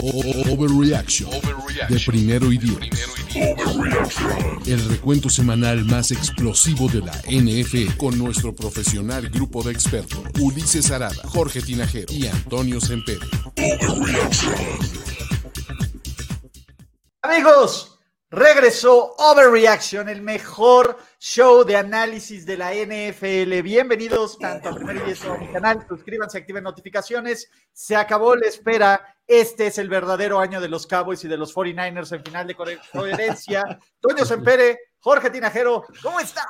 Overreaction de primero y diez. El recuento semanal más explosivo de la NFL con nuestro profesional grupo de expertos Ulises Arada, Jorge Tinajero y Antonio Sempere. Amigos, regresó Overreaction, el mejor show de análisis de la NFL. Bienvenidos tanto a Primer y Diez como a mi canal. Suscríbanse, activen notificaciones. Se acabó la espera. Este es el verdadero año de los Cowboys y de los 49ers en final de co- coherencia. Toño Sempere, Jorge Tinajero, ¿cómo están?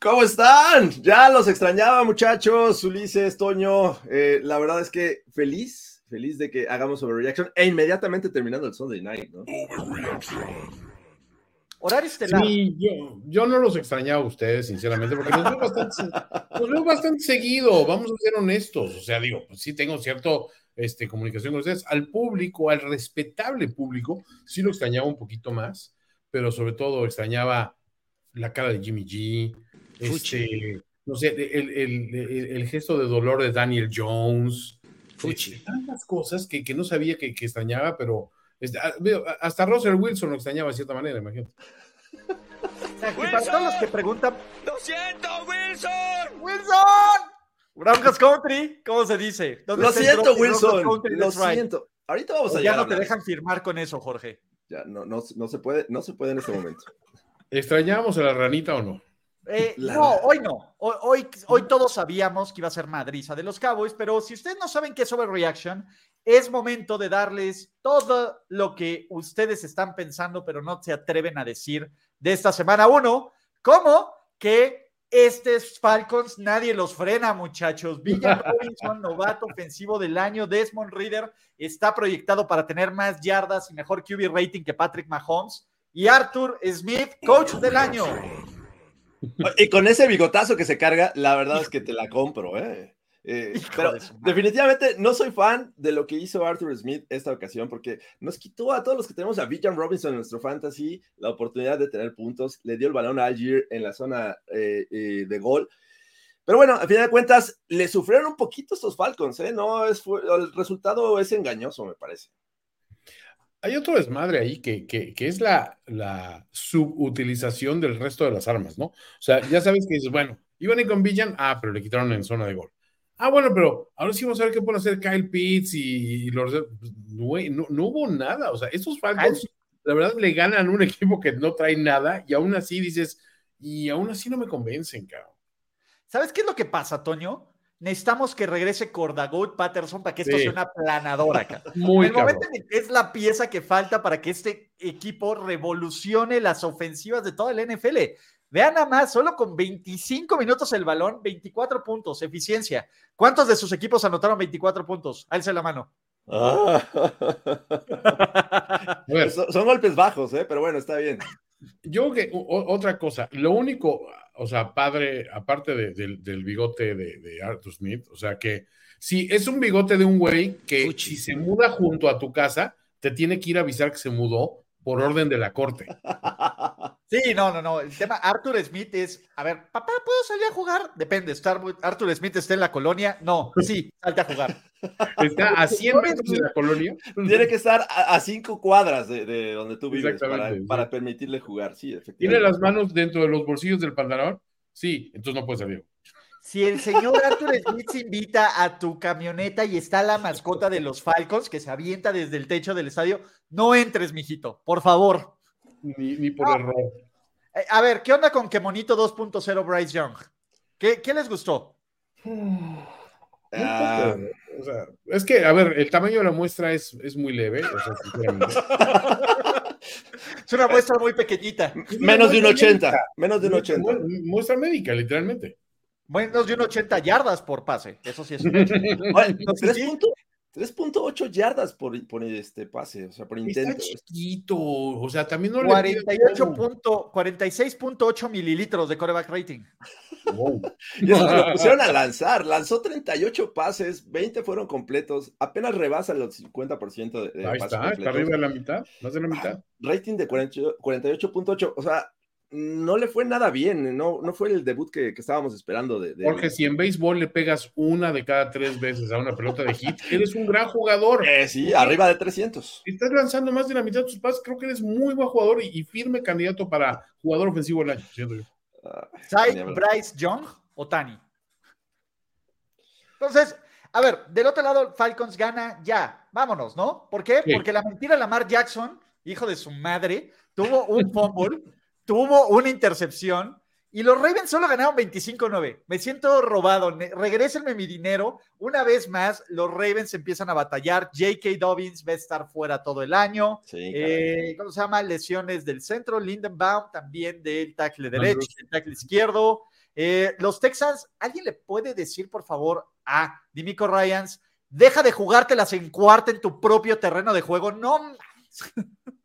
¿Cómo están? Ya los extrañaba, muchachos. Ulises, Toño. Eh, la verdad es que feliz, feliz de que hagamos Overreaction e inmediatamente terminando el Sunday Night, ¿no? Horario estelar. Sí, yo, yo no los extrañaba a ustedes, sinceramente, porque los veo bastante, los veo bastante seguido, vamos a ser honestos. O sea, digo, pues sí tengo cierto este, comunicación con ustedes. Al público, al respetable público, sí lo extrañaba un poquito más, pero sobre todo extrañaba la cara de Jimmy G, este, no sé, el, el- el- el gesto de dolor de Daniel Jones. Fuchi. este, tantas cosas que, que no sabía que, que extrañaba, pero este, ah, hasta Russell Wilson lo extrañaba de cierta manera, imagínate. Y para todos los que preguntan, ¡Lo siento, Wilson! ¡Wilson! Broncos Country, ¿cómo se dice? ¿Dónde Lo siento, Wilson. Broncos Country? Lo right. siento. Ahorita vamos O a ya no a te dejan firmar con eso, Jorge. Ya, no, no, no se puede, no se puede en este momento. ¿Extrañábamos a la ranita o no? Eh, La- no, hoy no. Hoy, hoy, hoy todos sabíamos que iba a ser madriza de los Cowboys, pero si ustedes no saben qué es Overreaction, es momento de darles todo lo que ustedes están pensando, pero no se atreven a decir de esta semana uno, como que estos Falcons nadie los frena, muchachos. Villan Robinson, novato ofensivo del año, Desmond Reader está proyectado para tener más yardas y mejor QB rating que Patrick Mahomes. Y Arthur Smith, coach del año. Y con ese bigotazo que se carga, la verdad es que te la compro, ¿eh? Eh, pero definitivamente no soy fan de lo que hizo Arthur Smith esta ocasión porque nos quitó a todos los que tenemos a Villan Robinson en nuestro fantasy la oportunidad de tener puntos, le dio el balón a Algier en la zona eh, eh, de gol. Pero bueno, a final de cuentas, le sufrieron un poquito estos Falcons, ¿eh? No, es, fue- el resultado es engañoso, me parece. Hay otro desmadre ahí que, que, que es la, la subutilización del resto de las armas, ¿no? O sea, ya sabes que dices, bueno, iban a ir con Villan, ah, pero le quitaron en zona de gol. Ah, bueno, pero ahora sí vamos a ver qué pueden hacer Kyle Pitts y, los... pues, no, no hubo nada, o sea, estos Falcons, la verdad, le ganan a un equipo que no trae nada y aún así dices, y aún así no me convencen, cabrón. ¿Sabes qué es lo que pasa, Toño? Necesitamos que regrese Cordagout Patterson para que esto Sí. sea una planadora. cabrón. Muy el cabrón. momento el es la pieza que falta para que este equipo revolucione las ofensivas de toda la NFL. Vean nada más, solo con 25 minutos el balón, 24 puntos, eficiencia. ¿Cuántos de sus equipos anotaron 24 puntos? Alce la mano. A ver, son, son golpes bajos, ¿eh? Pero bueno, está bien. Yo que o- otra cosa, lo único, o sea, padre, aparte de- del, del bigote de, de Arthur Smith, o sea que si es un bigote de un güey que si se muda junto a tu casa, te tiene que ir a avisar que se mudó por orden de la corte. Sí, no, no, no. El tema Arthur Smith es, a ver, papá, ¿puedo salir a jugar? Depende, estar, Arthur Smith está en la colonia. No, sí, salte a jugar. Está a 100 metros de la colonia. Tiene que estar a, a cinco cuadras de, de donde tú vives para, sí. para permitirle jugar, sí, Tiene efectivamente. las manos dentro de los bolsillos del pantalón. Sí, entonces no puede salir. Si el señor Arthur Smith se invita a tu camioneta y está la mascota de los Falcons que se avienta desde el techo del estadio, no entres, mijito, por favor. Ni, ni por No. error. Eh, a ver, ¿qué onda con que Monito 2.0 Bryce Young? ¿Qué, ¿Qué, les gustó? Ah. O sea, es que, a ver, el tamaño de la muestra es, es muy leve. Es una muestra muy pequeñita. Menos de un 80. Menos de un 80. Muestra médica, literalmente. Menos de un 80 yardas por pase. Eso sí es. 3.8 yardas por, por este pase, o sea, por Está intento. chiquito, o sea, también no le 48 pidas punto- 46.8 mililitros de coreback rating. Wow. Y eso lo pusieron a lanzar, lanzó 38 pases, 20 fueron completos, apenas rebasa los 50% de, de Ahí pases está, está completos. arriba de la mitad, más de la mitad. Rating de 48 48.8, o sea, no le fue nada bien, no, no fue el debut que, que estábamos esperando de, de- Jorge, si en béisbol le pegas una de cada tres veces a una pelota de hit, eres un gran jugador. Eh, sí, arriba de 300. Si estás lanzando más de la mitad de tus pases, creo que eres muy buen jugador y, y firme candidato para jugador ofensivo del año, siento yo. Ah, ¿Sai ni hablar. Bryce Young o Tani? Entonces, a ver, del otro lado, Falcons gana ya. Vámonos, ¿no? ¿Por qué? Sí. Porque la mentira Lamar Jackson, hijo de su madre, tuvo un fumble, tuvo una intercepción y los Ravens solo ganaron 25-9. Me siento robado. Regrésenme mi dinero. Una vez más, los Ravens empiezan a batallar. J.K. Dobbins va a estar fuera todo el año. Sí. Eh, ¿Cómo se llama? Lesiones del centro, Lindenbaum también del tackle derecho, del tackle izquierdo. Eh, los Texans, ¿alguien le puede decir, por favor, a Dimico Ryans, deja de jugártelas en cuarta en tu propio terreno de juego? No.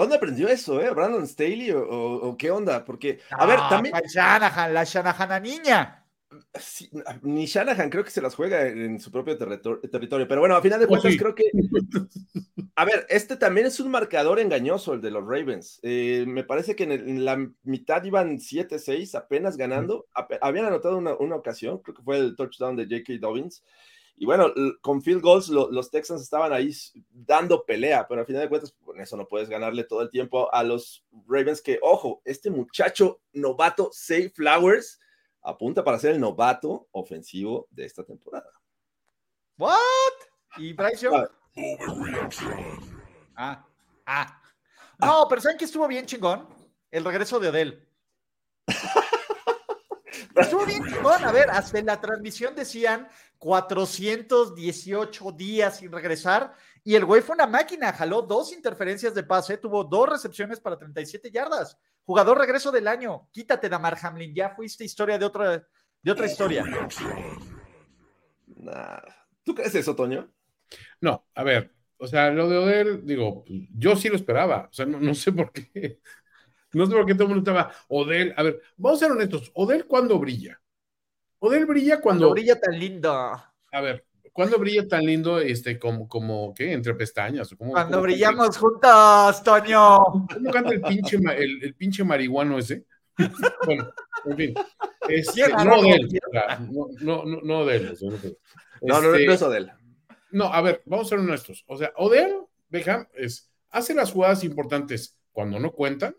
¿Dónde aprendió eso, eh? ¿Brandon Staley o, o- o qué onda? Porque, a ver, Ah, también, pa' Shanahan, la Shanahan niña. sí, ni Shanahan creo que se las juega en su propio territor- territorio, pero bueno, a final de Oh, cuentas sí. creo que, a ver, este también es un marcador engañoso, el de los Ravens. Eh, me parece que en, el- en la mitad iban 7-6, apenas ganando. Ape- habían anotado una, una ocasión, creo que fue el touchdown de J.K. Dobbins. Y bueno, con field goals lo- los Texans estaban ahí dando pelea, pero al final de cuentas, con eso no puedes ganarle todo el tiempo a los Ravens que, ojo, este muchacho novato, Say Flowers, apunta para ser el novato ofensivo de esta temporada. ¿What? ¿Y Bryce Young? Ah. Ah, ah. No, pero ¿saben qué estuvo bien chingón? El regreso de Odell. Estuvo bien chingón. A ver, hasta en la transmisión decían 418 días sin regresar. Y el güey fue una máquina, jaló dos interferencias de pase, tuvo dos recepciones para 37 yardas. Jugador regreso del año. Quítate, Damar Hamlin. Ya fuiste historia de otra, de otra historia. Nah. ¿Tú crees eso, Toño? No, a ver, o sea, lo de Odell, digo, yo sí lo esperaba, o sea, no, no sé por qué, no sé por qué todo el mundo estaba, Odell, a ver, vamos a ser honestos, Odell cuando brilla, Odell brilla cuando, Cuando brilla tan lindo. a ver, cuando brilla tan lindo, este, como, como, ¿qué? Entre pestañas, o como, Cuando como- brillamos juntos, Toño. ¿Cómo canta el pinche, el, el pinche marihuano ese? bueno, en fin. Este, ¿Quién no? Odell, no, no, no, no Odell. sea, no, No, no, no, Este, no es Odell. No, a ver, vamos a ser honestos. O sea, Odell Beckham es, hace las jugadas importantes cuando no cuentan,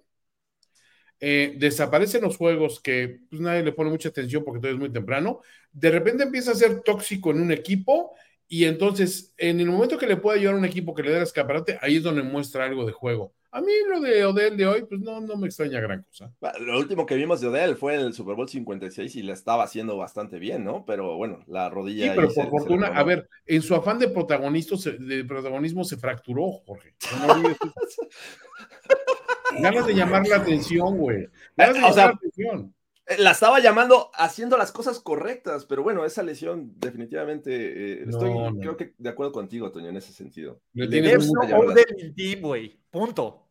eh, desaparecen los juegos que pues, nadie le pone mucha atención porque todavía es muy temprano, de repente empieza a ser tóxico en un equipo y entonces en el momento que le puede ayudar a un equipo que le dé el escaparate, ahí es donde muestra algo de juego. A mí lo de Odell de hoy, pues no, no me extraña gran cosa. Lo último que vimos de Odell fue en el Super Bowl 56 y la estaba haciendo bastante bien, ¿no? Pero bueno, la rodilla. Sí, pero por se fortuna, a ver, en su afán de protagonismo se, de protagonismo se fracturó, Jorge. No. Ganas de llamar la atención, güey. Ganas de o llamar sea, la atención. La estaba llamando haciendo las cosas correctas, pero bueno, esa lesión definitivamente. eh, No, estoy, no. creo que de acuerdo contigo, Toño, en ese sentido. Tienes no team, güey. Punto.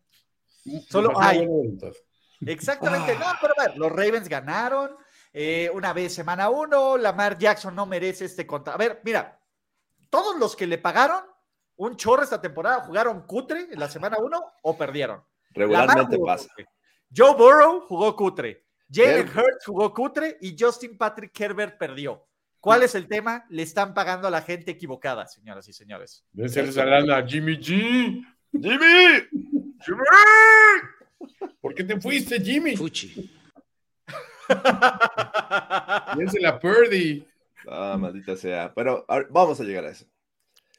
Solo hay. Exactamente. Ah. No, pero a ver, los Ravens ganaron eh, una vez semana uno. Lamar Jackson no merece este contra. A ver, mira, todos los que le pagaron un chorro esta temporada jugaron cutre en la semana uno o perdieron. Regularmente pasa. cutre. Joe Burrow jugó cutre. Jalen Hurts jugó cutre y Justin Patrick Herbert perdió. ¿Cuál es el tema? Le están pagando a la gente equivocada, señoras y señores. Debe ser esa lana, Jimmy G. ¡Jimmy! ¿Por qué te fuiste, Jimmy? Fuchi. Dense la Purdy. Ah, maldita sea. Pero a ver, vamos a llegar a eso.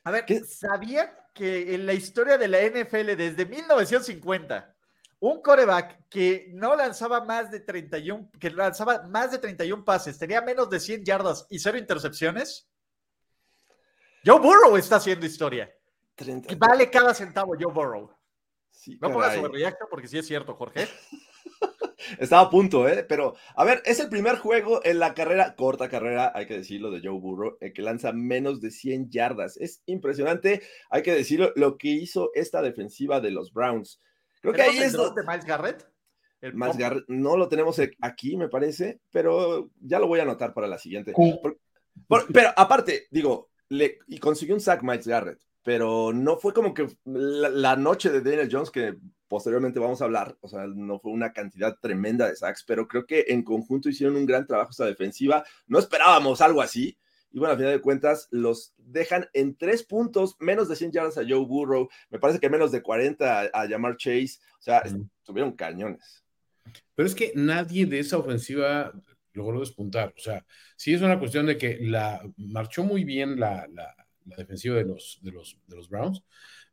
A ver, ¿Qué? ¿sabían que en la historia de la NFL desde 1950, un coreback que no lanzaba más de 31, que lanzaba más de 31 pases, tenía menos de 100 yardas y cero intercepciones? Joe Burrow está haciendo historia. 30. Y vale cada centavo Joe Burrow. Sí, No pongas sobrereacto porque sí es cierto, Jorge. Estaba a punto, ¿eh? Pero, a ver, es el primer juego en la carrera, corta carrera, hay que decirlo, de Joe Burrow, el que lanza menos de 100 yardas. Es impresionante, hay que decirlo, lo que hizo esta defensiva de los Browns. Creo que ahí ¿Tenemos el es... donde- de Miles Garrett? El Miles. Garrett, no lo tenemos e- aquí, me parece, pero ya lo voy a anotar para la siguiente. Cu- Por- por- pero aparte, digo, le, y consiguió un sack Miles Garrett, pero no fue como que la, la noche de Daniel Jones, que posteriormente vamos a hablar, o sea, no fue una cantidad tremenda de sacks, pero creo que en conjunto hicieron un gran trabajo esta defensiva. No esperábamos algo así. Y bueno, a final de cuentas, los dejan en tres puntos, menos de 100 yardas a Joe Burrow, me parece que menos de 40 a, a Jamar Chase, o sea, Ujú. tuvieron cañones. Pero es que nadie de esa ofensiva logró despuntar. O sea, sí es una cuestión de que la marchó muy bien la, la- la defensiva de los, de, los, de los Browns,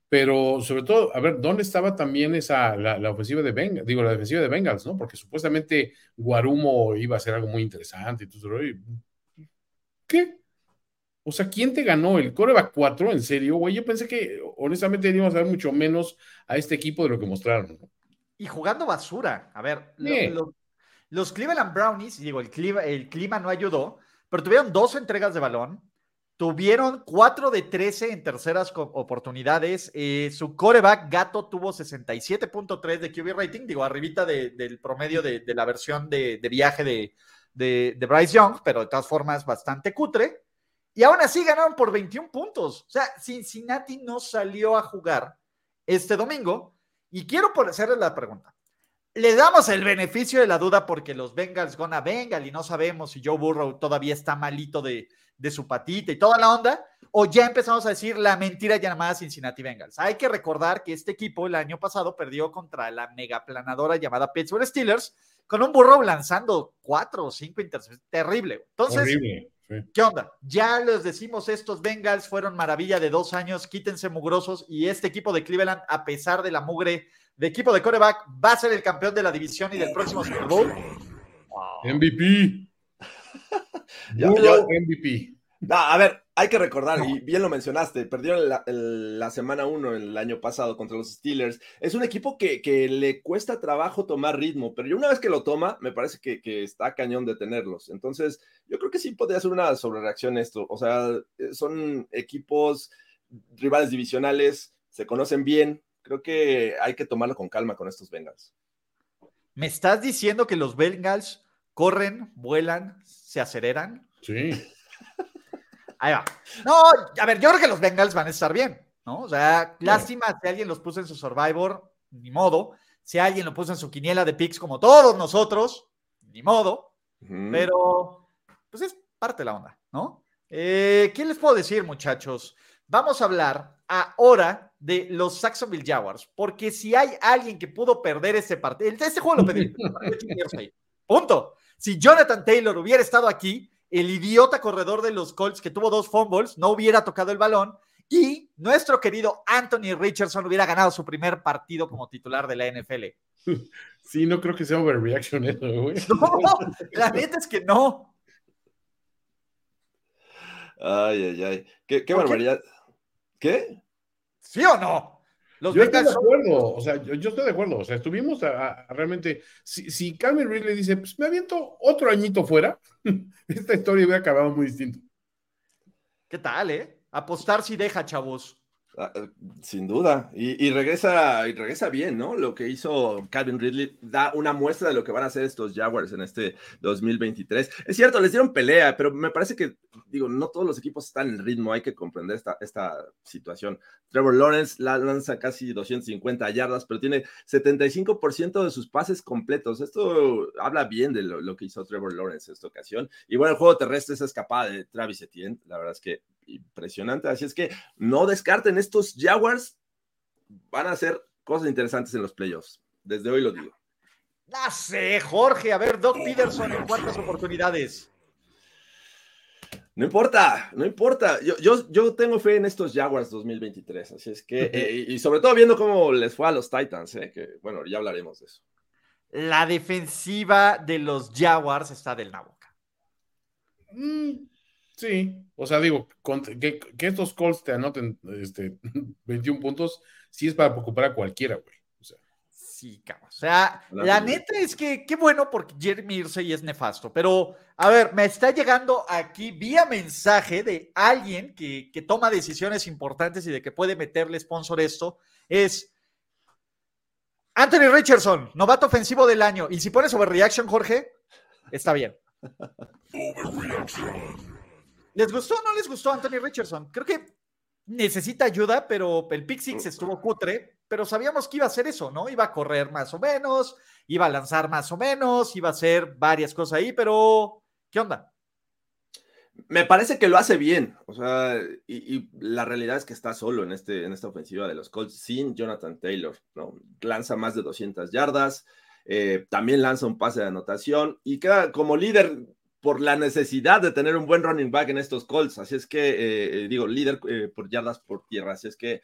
pero sobre todo, a ver, ¿dónde estaba también esa, la, la ofensiva de Bengals? Digo, la defensiva de Bengals, ¿no? Porque supuestamente Guarumo iba a ser algo muy interesante y y- ¿Qué? O sea, ¿quién te ganó? ¿El coreback 4? ¿En serio, güey? Yo pensé que honestamente íbamos a ver mucho menos a este equipo de lo que mostraron. ¿no? Y jugando basura. A ver, lo- los Cleveland Brownies, digo, el clima, el clima no ayudó, pero tuvieron dos entregas de balón, tuvieron 4 de 13 en terceras oportunidades. eh, su coreback, Gato, tuvo 67.3 de QB rating, digo, arribita de- del promedio de, la versión de, viaje de, Bryce Young, pero de todas formas bastante cutre. Y aún así ganaron por 21 puntos. O sea, Cincinnati no salió a jugar este domingo. Y quiero hacerle la pregunta. Le damos el beneficio de la duda porque los Bengals gonna Bengal y no sabemos si Joe Burrow todavía está malito de, de su patita y toda la onda, o ya empezamos a decir la mentira llamada Cincinnati Bengals. Hay que recordar que este equipo el año pasado perdió contra la megaplanadora llamada Pittsburgh Steelers con un Burrow lanzando cuatro o cinco intercepciones. Terrible. Entonces, Horrible. sí. ¿Qué onda? Ya les decimos, estos Bengals fueron maravilla de dos años, quítense mugrosos y este equipo de Cleveland, a pesar de la mugre de equipo de coreback, va a ser el campeón de la división y del próximo Super Bowl. MVP. Yo- yo- MVP. No, a ver, hay que recordar, y bien lo mencionaste, perdieron la, el- la semana 1 el año pasado contra los Steelers. Es un equipo que, que le cuesta trabajo tomar ritmo, pero ya una vez que lo toma, me parece que, que está cañón de tenerlos. Entonces, yo creo que sí podría ser una sobrereacción esto. O sea, eh, son equipos rivales divisionales, se conocen bien. Creo que hay que tomarlo con calma con estos Bengals. ¿Me estás diciendo que los Bengals corren, vuelan, se aceleran? Sí. Ahí va. No, a ver, yo creo que los Bengals van a estar bien, ¿no? O sea, lástima si alguien los puso en su Survivor, ni modo. Si alguien lo puso en su quiniela de picks como todos nosotros, ni modo. Pero, pues es parte de la onda, ¿no? Eh, ¿Qué les puedo decir, muchachos? Vamos a hablar ahora de los Saxonville Jaguars, porque si hay alguien que pudo perder ese partido, este juego lo pedí. Punto. Si Jonathan Taylor hubiera estado aquí, el idiota corredor de los Colts que tuvo dos fumbles no hubiera tocado el balón y nuestro querido Anthony Richardson hubiera ganado su primer partido como titular de la NFL. Sí, no creo que sea overreaction eso, güey. No, la neta es que no. Ay, ay, ay. Qué, qué ¿Por qué? barbaridad. ¿Qué? ¿Sí o no? Los Yo estoy de acuerdo, o sea, yo, yo estoy de acuerdo, o sea, estuvimos a, a- realmente, si, si Calvin Ridley dice, pues me aviento otro añito fuera, esta historia hubiera acabado muy distinto. ¿Qué tal, eh? Apostar si deja, chavos. Ah, eh, Sin duda. Y, regresa, y regresa bien, ¿no? Lo que hizo Calvin Ridley da una muestra de lo que van a hacer estos Jaguars en este 2023. Es cierto, les dieron pelea, pero me parece que, digo, no todos los equipos están en ritmo, hay que comprender esta, esta situación. Trevor Lawrence la- lanza casi 250 yardas, pero tiene 75% de sus pases completos. Esto habla bien de lo, que hizo Trevor Lawrence en esta ocasión. Y bueno, el juego terrestre, esa escapada de Travis Etienne, la verdad es que impresionante. Así es que no descarten estos Jaguars, van a hacer cosas interesantes en los playoffs. Desde hoy lo digo. No sé, Jorge. A ver, Doc Peterson en cuántas oportunidades. No importa, no importa. Yo, yo, yo tengo fe en estos Jaguars 2023. Así es que, eh, y sobre todo viendo cómo les fue a los Titans, eh, que bueno, ya hablaremos de eso. La defensiva de los Jaguars está del Naboca. Mm, sí, o sea, digo, con- que, que estos Colts te anoten este, 21 puntos, sí es para preocupar a cualquiera, güey. O sea, Sí, cabrón. O sea, La la neta. es que qué bueno porque Jeremy Irsay es nefasto. Pero, a ver, me está llegando aquí vía mensaje de alguien que, que toma decisiones importantes y de que puede meterle sponsor esto. Es Anthony Richardson, novato ofensivo del año. Y si pones overreaction, Jorge, está bien. ¿Les gustó o no les gustó Anthony Richardson? Creo que necesita ayuda, pero el pick six estuvo cutre, pero sabíamos que iba a hacer eso, ¿no? Iba a correr más o menos, iba a lanzar más o menos, iba a hacer varias cosas ahí, pero ¿qué onda? Me parece que lo hace bien, o sea, y, y la realidad es que está solo en, este, en esta ofensiva de los Colts sin Jonathan Taylor, ¿no? Lanza más de 200 yardas, eh, también lanza un pase de anotación y queda como líder por la necesidad de tener un buen running back en estos Colts, así es que, eh, digo, líder eh, por yardas por tierra, así es que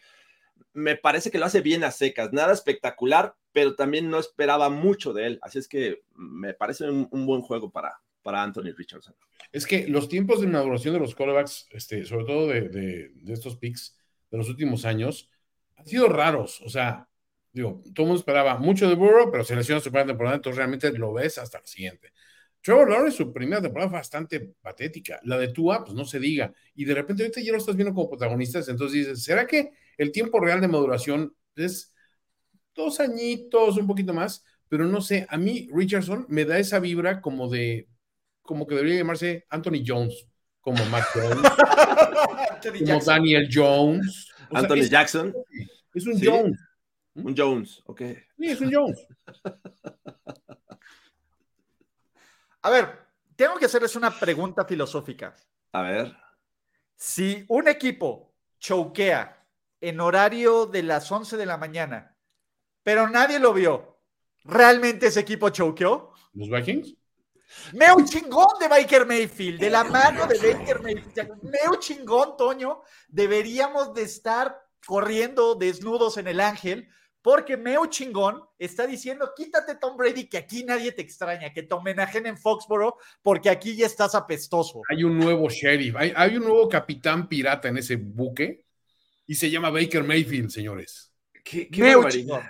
me parece que lo hace bien a secas, nada espectacular, pero también no esperaba mucho de él, así es que me parece un, un buen juego para, para Anthony Richardson. Es que los tiempos de maduración de los quarterbacks, este, sobre todo de, de- de estos picks de los últimos años, han sido raros. O sea, digo, todo el mundo esperaba mucho de Burrow, pero se lesiona su primera temporada, entonces realmente lo ves hasta la siguiente. Trevor Lawrence, su primera temporada fue bastante patética. La de Tua, pues no se diga. Y de repente ahorita ya lo estás viendo como protagonistas, entonces dices, ¿será que el tiempo real de maduración es dos añitos, un poquito más? Pero no sé, a mí Richardson me da esa vibra como de, como que debería llamarse Anthony Jones, como Matt Jones, como Jackson. Daniel Jones. O sea, Anthony es, Jackson, es un Sí. Jones. un Jones, ok. Sí, es un Jones. A ver, tengo que hacerles una pregunta filosófica. A ver, Si un equipo choquea en horario de las 11 de la mañana, pero nadie lo vio, ¿realmente ese equipo choqueó? ¿Los Vikings? Meu chingón de Baker Mayfield, de la mano de Baker Mayfield. Meu chingón, Toño. Deberíamos de estar corriendo desnudos en el ángel, porque Meu chingón está diciendo, quítate Tom Brady, que aquí nadie te extraña, que te homenajen en Foxboro, porque aquí ya estás apestoso. Hay un nuevo sheriff, hay, hay un nuevo capitán pirata en ese buque y se llama Baker Mayfield, señores. qué, barbaridad. chingón.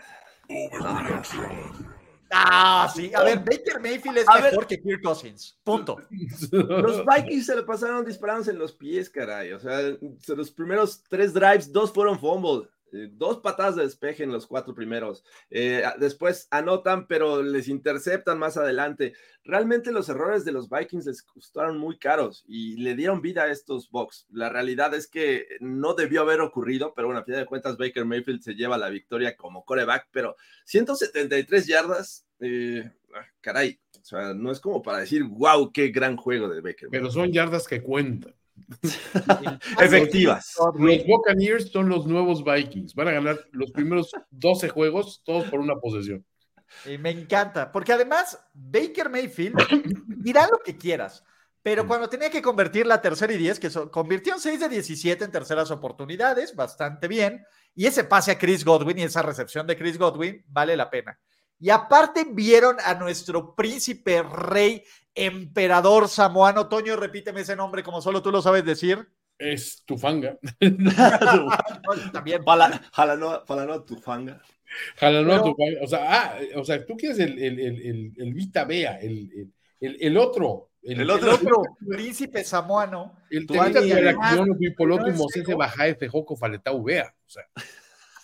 Ah, sí. A ver, Baker Mayfield es A ver. mejor que Kirk Cousins. Punto. Los Vikings se le pasaron disparándose en los pies, caray. O sea, los primeros tres drives, dos fueron fumble. Eh, Dos patadas de despeje en los cuatro primeros. Eh, después anotan, pero les interceptan más adelante. Realmente los errores de los Vikings les costaron muy caros y le dieron vida a estos Bucks. La realidad es que no debió haber ocurrido, pero bueno, a final de cuentas Baker Mayfield se lleva la victoria como coreback, pero 173 yardas, eh, ah, caray. O sea, no es como para decir, wow, qué gran juego de Baker. Pero son yardas que cuentan. Efectivas. Los Buccaneers son los nuevos Vikings. Van a ganar los primeros 12 juegos, todos por una posesión. Y me encanta, porque además Baker Mayfield dirá lo que quieras, pero cuando tenía que convertir la tercera y 10, que so- convirtió en 6 de 17 en terceras oportunidades, bastante bien, y ese pase a Chris Godwin y esa recepción de Chris Godwin vale la pena. Y aparte vieron a nuestro príncipe rey emperador samoano, Toño, repíteme ese nombre como solo tú lo sabes decir. Es tu fanga. También. Para, para no, para no tu fanga. Jala, no, Pero- tu fanga. O sea, ah, o sea, tú quieres el, el, el, el, el Vita Bea, el, el, el, el otro. El El otro. otro príncipe samoano. El Mosese. Bajae, Fejoco, Faletau, Bea. O sea,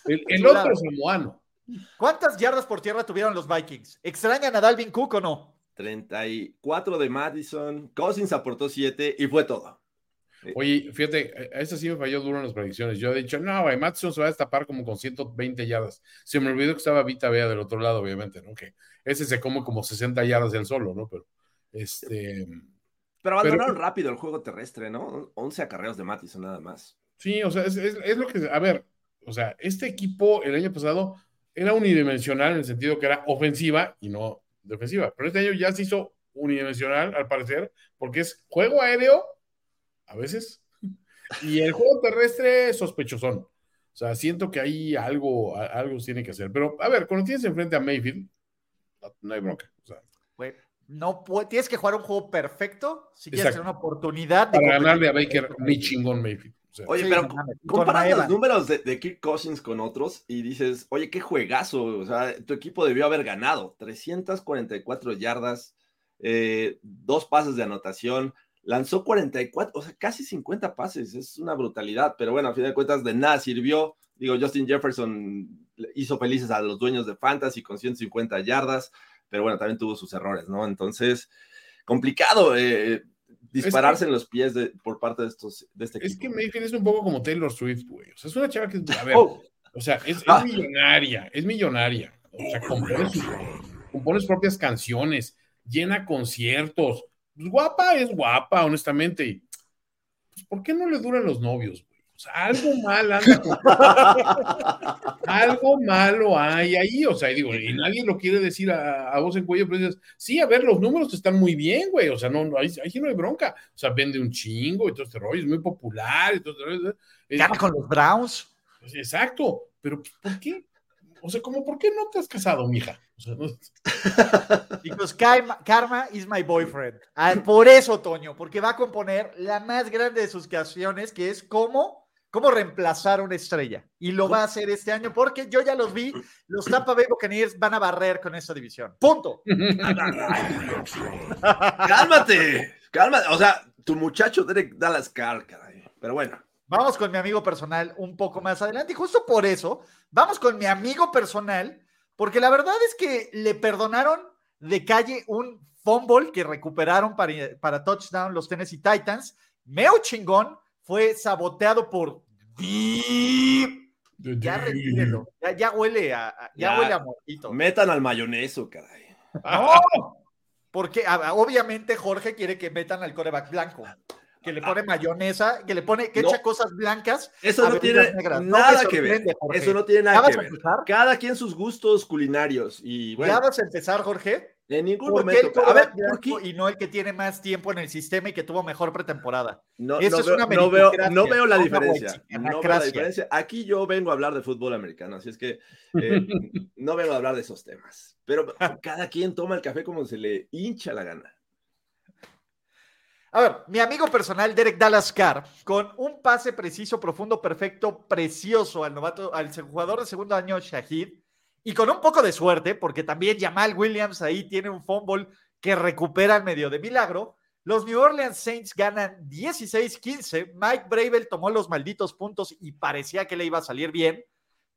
el, el Claro. otro samoano. ¿Cuántas yardas por tierra tuvieron los Vikings? ¿Extrañan a Dalvin Cook o no? 34 de Madison, Cousins aportó 7 y fue todo. Oye, fíjate, a esa sí me falló duro en las predicciones. Yo he dicho, no, güey, Matson se va a destapar como con 120 yardas. Se me olvidó que estaba Vita Bea del otro lado, obviamente, ¿no? Que ese se come como 60 yardas él solo, ¿no? Pero, este, Pero abandonaron Pero- rápido el juego terrestre, ¿no? 11 acarreos de Madison nada más. sí, o sea, es, es- es lo que, a ver, o sea, este equipo el año pasado era unidimensional en el sentido que era ofensiva y no defensiva. Pero este año ya se hizo unidimensional, al parecer, porque es juego aéreo, a veces, y el juego terrestre sospechosón. O sea, siento que ahí algo, algo tiene que hacer. Pero, a ver, cuando tienes enfrente a Mayfield, no, no hay bronca. O sea, no puede- tienes que jugar un juego perfecto si quieres Exacto. tener una oportunidad de Para ganarle a. Baker, mi chingón Mayfield. O sea, Oye, Sí, pero comparas los números de, de Kirk Cousins con otros y dices, oye, qué juegazo. O sea, tu equipo debió haber ganado. 344 yardas, eh, dos pases de anotación, lanzó 44, o sea, casi 50 pases. Es una brutalidad, pero bueno, a fin de cuentas, de nada sirvió. Digo, Justin Jefferson hizo felices a los dueños de Fantasy con 150 yardas, pero bueno, también tuvo sus errores, ¿no? Entonces, complicado. eh, dispararse en los pies de, por parte de estos de este es equipo. que Mayfield es un poco como Taylor Swift, güey. O sea, es una chava que, a ver, Oh, o sea, es, es Ah. millonaria, es millonaria. O sea, compone sus, compone sus propias canciones, llena conciertos. Pues guapa es guapa, honestamente. Pues, ¿por qué no le duran los novios, sea, algo mal anda algo malo hay ahí, o sea, y digo, y nadie lo quiere decir a, a voz en cuello, pero dices, sí, a ver, los números están muy bien, güey, o sea, no, no, ahí, ahí sí no hay bronca, o sea, vende un chingo y todo este rollo, es muy popular y todo este rollo. Gana con los Browns. pues, Exacto, pero pues, ¿por qué? O sea, como, ¿por qué no te has casado, mija? O sea, no- Because Karma, Karma is my boyfriend. Ah, por eso, Toño, porque va a componer la más grande de sus canciones, que es cómo, cómo reemplazar a una estrella. Y lo va a hacer este año, porque yo ya los vi. Los Tampa Bay Buccaneers van a barrer con esta división. Punto. Cálmate, cálmate. O sea, tu muchacho Derek Dallas Carr, caray. Pero bueno, Vamos con mi amigo personal un poco más adelante. Y justo por eso, vamos con mi amigo personal, porque la verdad es que le perdonaron de calle un fumble que recuperaron para, para touchdown los Tennessee Titans. Meo chingón fue saboteado por Deep. Ya retírenlo. Ya, ya huele a, a- ya, Ya. huele a muertito. metan al mayoneso, caray. ¡No! Porque a- a- obviamente Jorge quiere que metan al coreback blanco. Que le pone mayonesa, que le pone, que No. echa cosas blancas. Eso no tiene negras. Nada que ver. Jorge. Eso no tiene ¿Ya nada que ver. empezar? Cada quien sus gustos culinarios. Y ¿Ya bueno, vas a empezar, Jorge? En ningún ¿Por qué momento. A ver, y no el que tiene más tiempo en el sistema y que tuvo mejor pretemporada? No, Eso no es veo, una no, veo, no veo la diferencia. No veo la diferencia. Aquí yo vengo a hablar de fútbol americano, así es que eh, no vengo a hablar de esos temas. Pero cada quien toma el café como se le hincha la gana. A ver, mi amigo personal Derek Dallas Carr, con un pase preciso, profundo, perfecto, precioso al novato, al jugador de segundo año, Shahid, y con un poco de suerte, porque también Jamal Williams ahí tiene un fumble que recupera en medio de milagro. Los New Orleans Saints ganan 16-15. Mike Bravel tomó los malditos puntos y parecía que le iba a salir bien,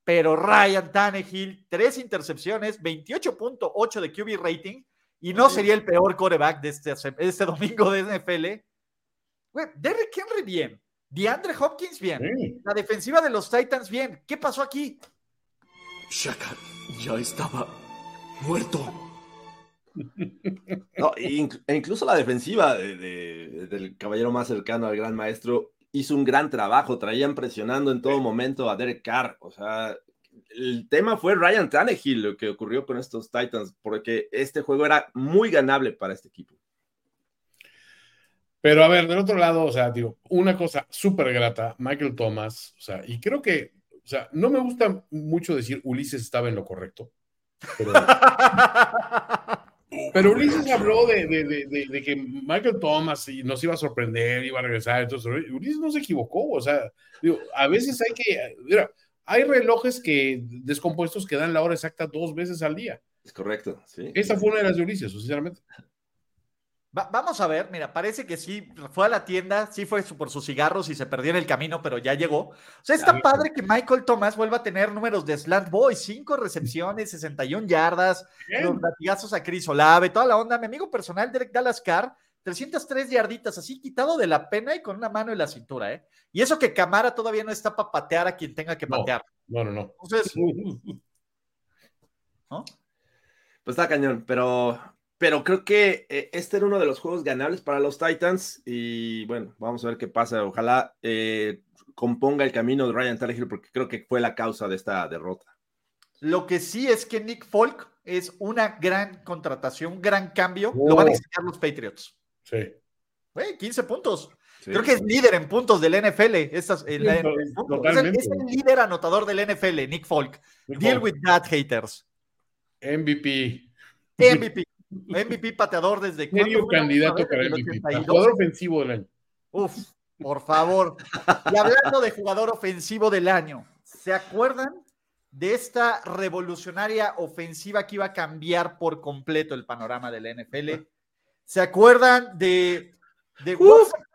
pero Ryan Tannehill, tres intercepciones, 28.8 de QB rating, y no sería el peor coreback de este, este domingo de NFL. Güey, Derrick Henry bien. DeAndre Hopkins bien. Sí. La defensiva de los Titans bien. ¿Qué pasó aquí? Shaka ya estaba muerto. No, e e incluso la defensiva de- de- del caballero más cercano al gran maestro hizo un gran trabajo. Traían presionando en todo momento a Derek Carr. O sea, el tema fue Ryan Tannehill, lo que ocurrió con estos Titans, porque este juego era muy ganable para este equipo. Pero a ver, del otro lado, o sea, digo, una cosa súper grata, Michael Thomas, o sea, y creo que, o sea, no me gusta mucho decir Ulises estaba en lo correcto, pero, pero Ulises habló de, de- de- que Michael Thomas nos iba a sorprender, iba a regresar, entonces Ulises no se equivocó, o sea, digo, a veces hay que, mira, hay relojes que descompuestos que dan la hora exacta dos veces al día. Es correcto, sí. Esta fue una de las de Ulises, sinceramente. Va- vamos a ver, mira, parece que sí fue a la tienda, sí fue su- por sus cigarros y se perdió en el camino, pero ya llegó. O sea, está padre que Michael Thomas vuelva a tener números de Slant Boy, cinco recepciones, 61 yardas, los latigazos a Chris Olave, toda la onda. Mi amigo personal, Derek Dallas Carr, 303 yarditas, así quitado de la pena y con una mano en la cintura, ¿eh? Y eso que Camara todavía no está para patear a quien tenga que No. patear. No, no, no. Entonces, ¿no? Pues está cañón, pero, pero creo que eh, este era uno de los juegos ganables para los Titans y bueno, vamos a ver qué pasa. Ojalá eh, componga el camino de Ryan Tannehill porque creo que fue la causa de esta derrota. Lo que sí es que Nick Folk es una gran contratación, un gran cambio. Oh. Lo van a explicar los Patriots. Sí. Güey, 15 puntos. Sí. Creo que es líder en puntos del NFL. Estas, en la- es, el, totalmente. es el líder anotador del NFL, Nick Folk. Nick Deal Folk. with that, haters. MVP. MVP. MVP pateador desde Serio ¿cuándo fue? candidato para ¿del MVP. 82? Jugador ofensivo del año. Uf, por favor. Y hablando de jugador ofensivo del año, ¿se acuerdan de esta revolucionaria ofensiva que iba a cambiar por completo el panorama de la NFL? ¿Se acuerdan de, de the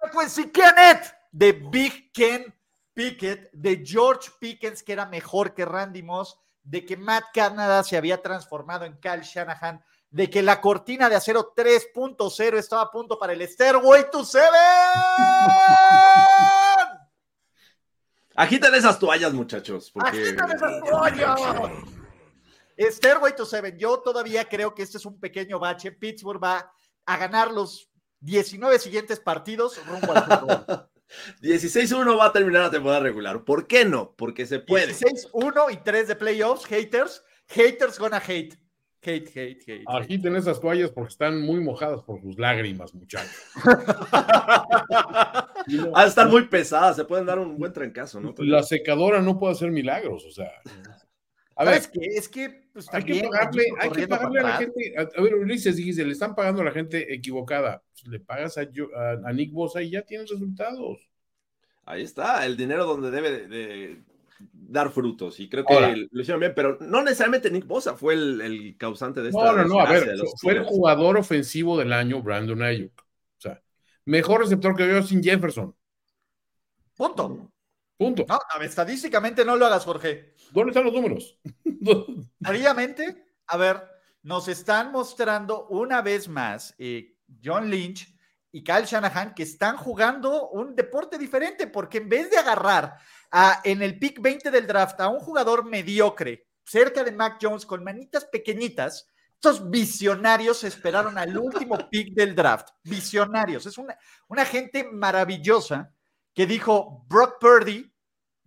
frequency, Kenneth? De Big Ken Pickett, de George Pickens, que era mejor que Randy Moss, de que Matt Canada se había transformado en Kyle Shanahan, de que la cortina de acero 3.0 estaba a punto para el Stairway to Seven. Agiten esas toallas, muchachos. Porque... Agiten esas toallas. Stairway to Seven. Yo todavía creo que este es un pequeño bache. Pittsburgh va a ganar los 19 siguientes partidos rumbo al Bowl. 16-1 va a terminar la temporada regular. ¿Por qué no? Porque se puede. 16-1 y 3 de playoffs. Haters. Haters gonna hate. Hate, hate, hate. Agiten esas toallas porque están muy mojadas por sus lágrimas, muchachos. Ha de estar muy pesada, se pueden dar un buen trancazo, ¿no? La secadora no puede hacer milagros, o sea. A ver. Es que pues, hay que pagarle, hay que pagarle a la gente. A, a ver, Ulises dijiste, le están pagando a la gente equivocada. Pues, le pagas a, a- a Nick Bosa y ya tienes resultados. Ahí está, el dinero donde debe de, de dar frutos. Y creo que Ahora. lo hicieron bien, pero no necesariamente Nick Bosa fue el, el causante de esta. No, no, no, a ver, fue el jugador ofensivo del año, Brandon Ayuk. O sea, mejor receptor que Justin Jefferson. Punto. Punto. No, no, estadísticamente no lo hagas, Jorge. ¿Dónde están los números? Fríamente, a ver, nos están mostrando una vez más eh, John Lynch y Kyle Shanahan que están jugando un deporte diferente, porque en vez de agarrar a, en el pick 20 del draft a un jugador mediocre, cerca de Mac Jones, con manitas pequeñitas, estos visionarios esperaron al último pick del draft. Visionarios. Es una, una gente maravillosa que dijo, Brock Purdy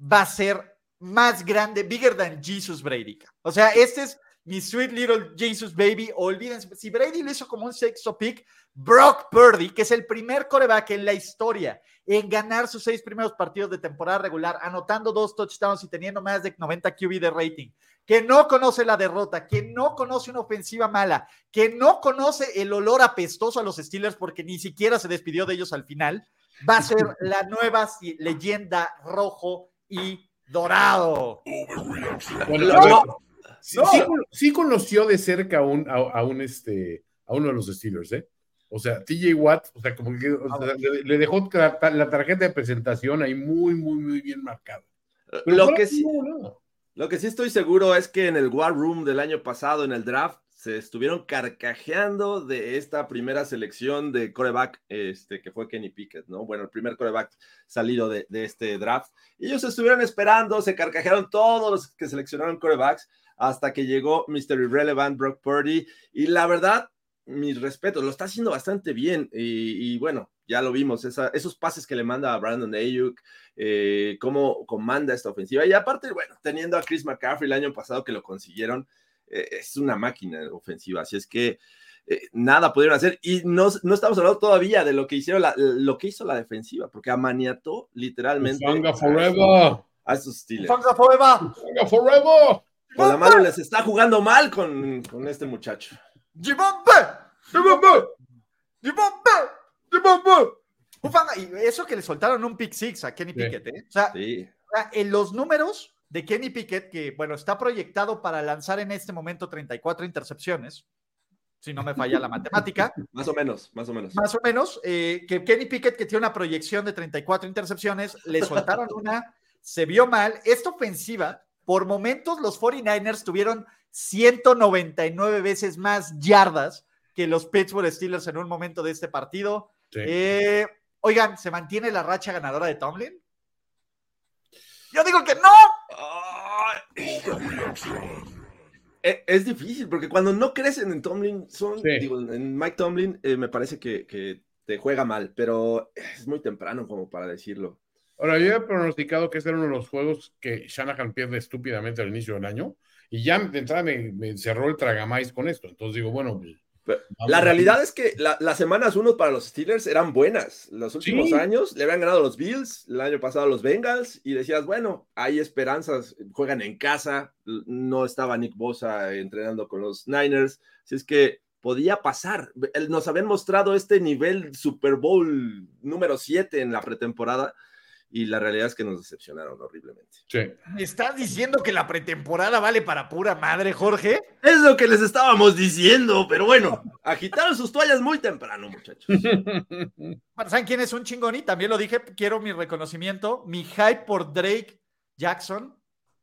va a ser más grande, bigger than Jesus Brady. O sea, este es mi sweet little Jesus baby. Olvídense, si Brady lo hizo como un sexto pick, Brock Purdy, que es el primer coreback en la historia en ganar sus seis primeros partidos de temporada regular, anotando dos touchdowns y teniendo más de 90 QB de rating, que no conoce la derrota, que no conoce una ofensiva mala, que no conoce el olor apestoso a los Steelers porque ni siquiera se despidió de ellos al final, va a ser la nueva leyenda rojo y dorado. Bueno, No, a ver, no. sí, sí con- sí conoció de cerca a un, a, a un este, a uno de los Steelers, ¿eh? O sea, TJ Watt, o sea, como que o sea, le, le dejó la, la tarjeta de presentación ahí muy, muy, muy bien marcada. Pero Lo que de sí, no. Lo que sí estoy seguro es que en el War Room del año pasado, en el draft, se estuvieron carcajeando de esta primera selección de coreback, este, que fue Kenny Pickett, ¿no? Bueno, el primer coreback salido de, de este draft. Y ellos estuvieron esperando, se carcajearon todos los que seleccionaron corebacks hasta que llegó Mr. Irrelevant Brock Purdy. Y la verdad, mis respetos, lo está haciendo bastante bien. Y, y bueno, ya lo vimos, esa- esos pases que le manda a Brandon Ayuk, eh, cómo comanda esta ofensiva. Y aparte, bueno, teniendo a Chris McCaffrey el año pasado que lo consiguieron, eh, es una máquina ofensiva. Así es que eh, nada pudieron hacer. Y no, no estamos hablando todavía de lo que hicieron, la- lo que hizo la defensiva, porque amaniató literalmente forever. a esos Steelers. Fanga Forever. Forever. Por la mano les está jugando mal con, con este muchacho. Jibombe. Jibombe. Jibombe. Ufanga, Y eso que le soltaron un pick six a Kenny. Pickett, ¿eh? O sea, Sí. O sea, en los números de Kenny Pickett, que bueno, está proyectado para lanzar en este momento 34 intercepciones, si no me falla la matemática, Más o menos, más o menos. más o menos, eh, que Kenny Pickett, que tiene una proyección de 34 intercepciones, le soltaron una, se vio mal. Esta ofensiva, por momentos los 49ers tuvieron 199 veces más yardas que los Pittsburgh Steelers en un momento de este partido. Sí. Eh, oigan, ¿se mantiene la racha ganadora de Tomlin? Yo digo que no. Eh, Es difícil, porque cuando no crecen en Tomlin, son, Sí. digo, en Mike Tomlin, eh, me parece que, que te juega mal, pero es muy temprano como para decirlo. Ahora, yo he pronosticado que este era uno de los juegos que Shanahan pierde estúpidamente al inicio del año y ya de entrada me, me cerró el tragamais con esto. Entonces digo, bueno, pues, la realidad es que la- las semanas uno para los Steelers eran buenas. Los últimos Sí. años le habían ganado los Bills, el año pasado los Bengals, y decías, bueno, hay esperanzas, juegan en casa, no estaba Nick Bosa entrenando con los Niners, así es que podía pasar. Nos habían mostrado este nivel Super Bowl número 7 en la pretemporada y la realidad es que nos decepcionaron horriblemente. Sí. ¿Me estás diciendo que la pretemporada vale para pura madre, Jorge? Es lo que les estábamos diciendo, pero bueno, agitaron sus toallas muy temprano, muchachos. ¿Saben quién es un chingón? Y también lo dije, quiero mi reconocimiento. Mi hype por Drake Jackson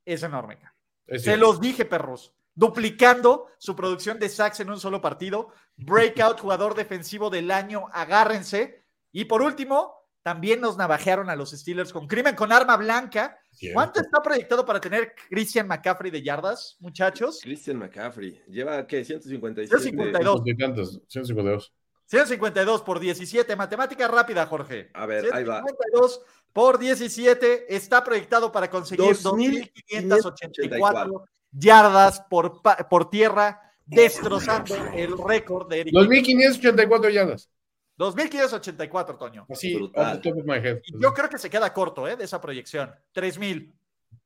es enorme. Es Se los dije, perros. Duplicando su producción de sacks en un solo partido. Breakout jugador defensivo del año, agárrense. Y por último, también nos navajearon a los Steelers con crimen con arma blanca. Cierto. ¿Cuánto está proyectado para tener Christian McCaffrey de yardas, muchachos? Christian McCaffrey lleva, ¿qué? 157. 152. Ciento y tantos, 152. 152 por 17. Matemática rápida, Jorge. A ver, ahí va. 152 por 17 está proyectado para conseguir 2.584 yardas por, pa- por tierra, destrozando el récord de Eric. 2.584 yardas. 2.584, Toño. Así, Brutal. off the top of my head. Y yo creo que se queda corto ¿eh? de esa proyección. 3.000.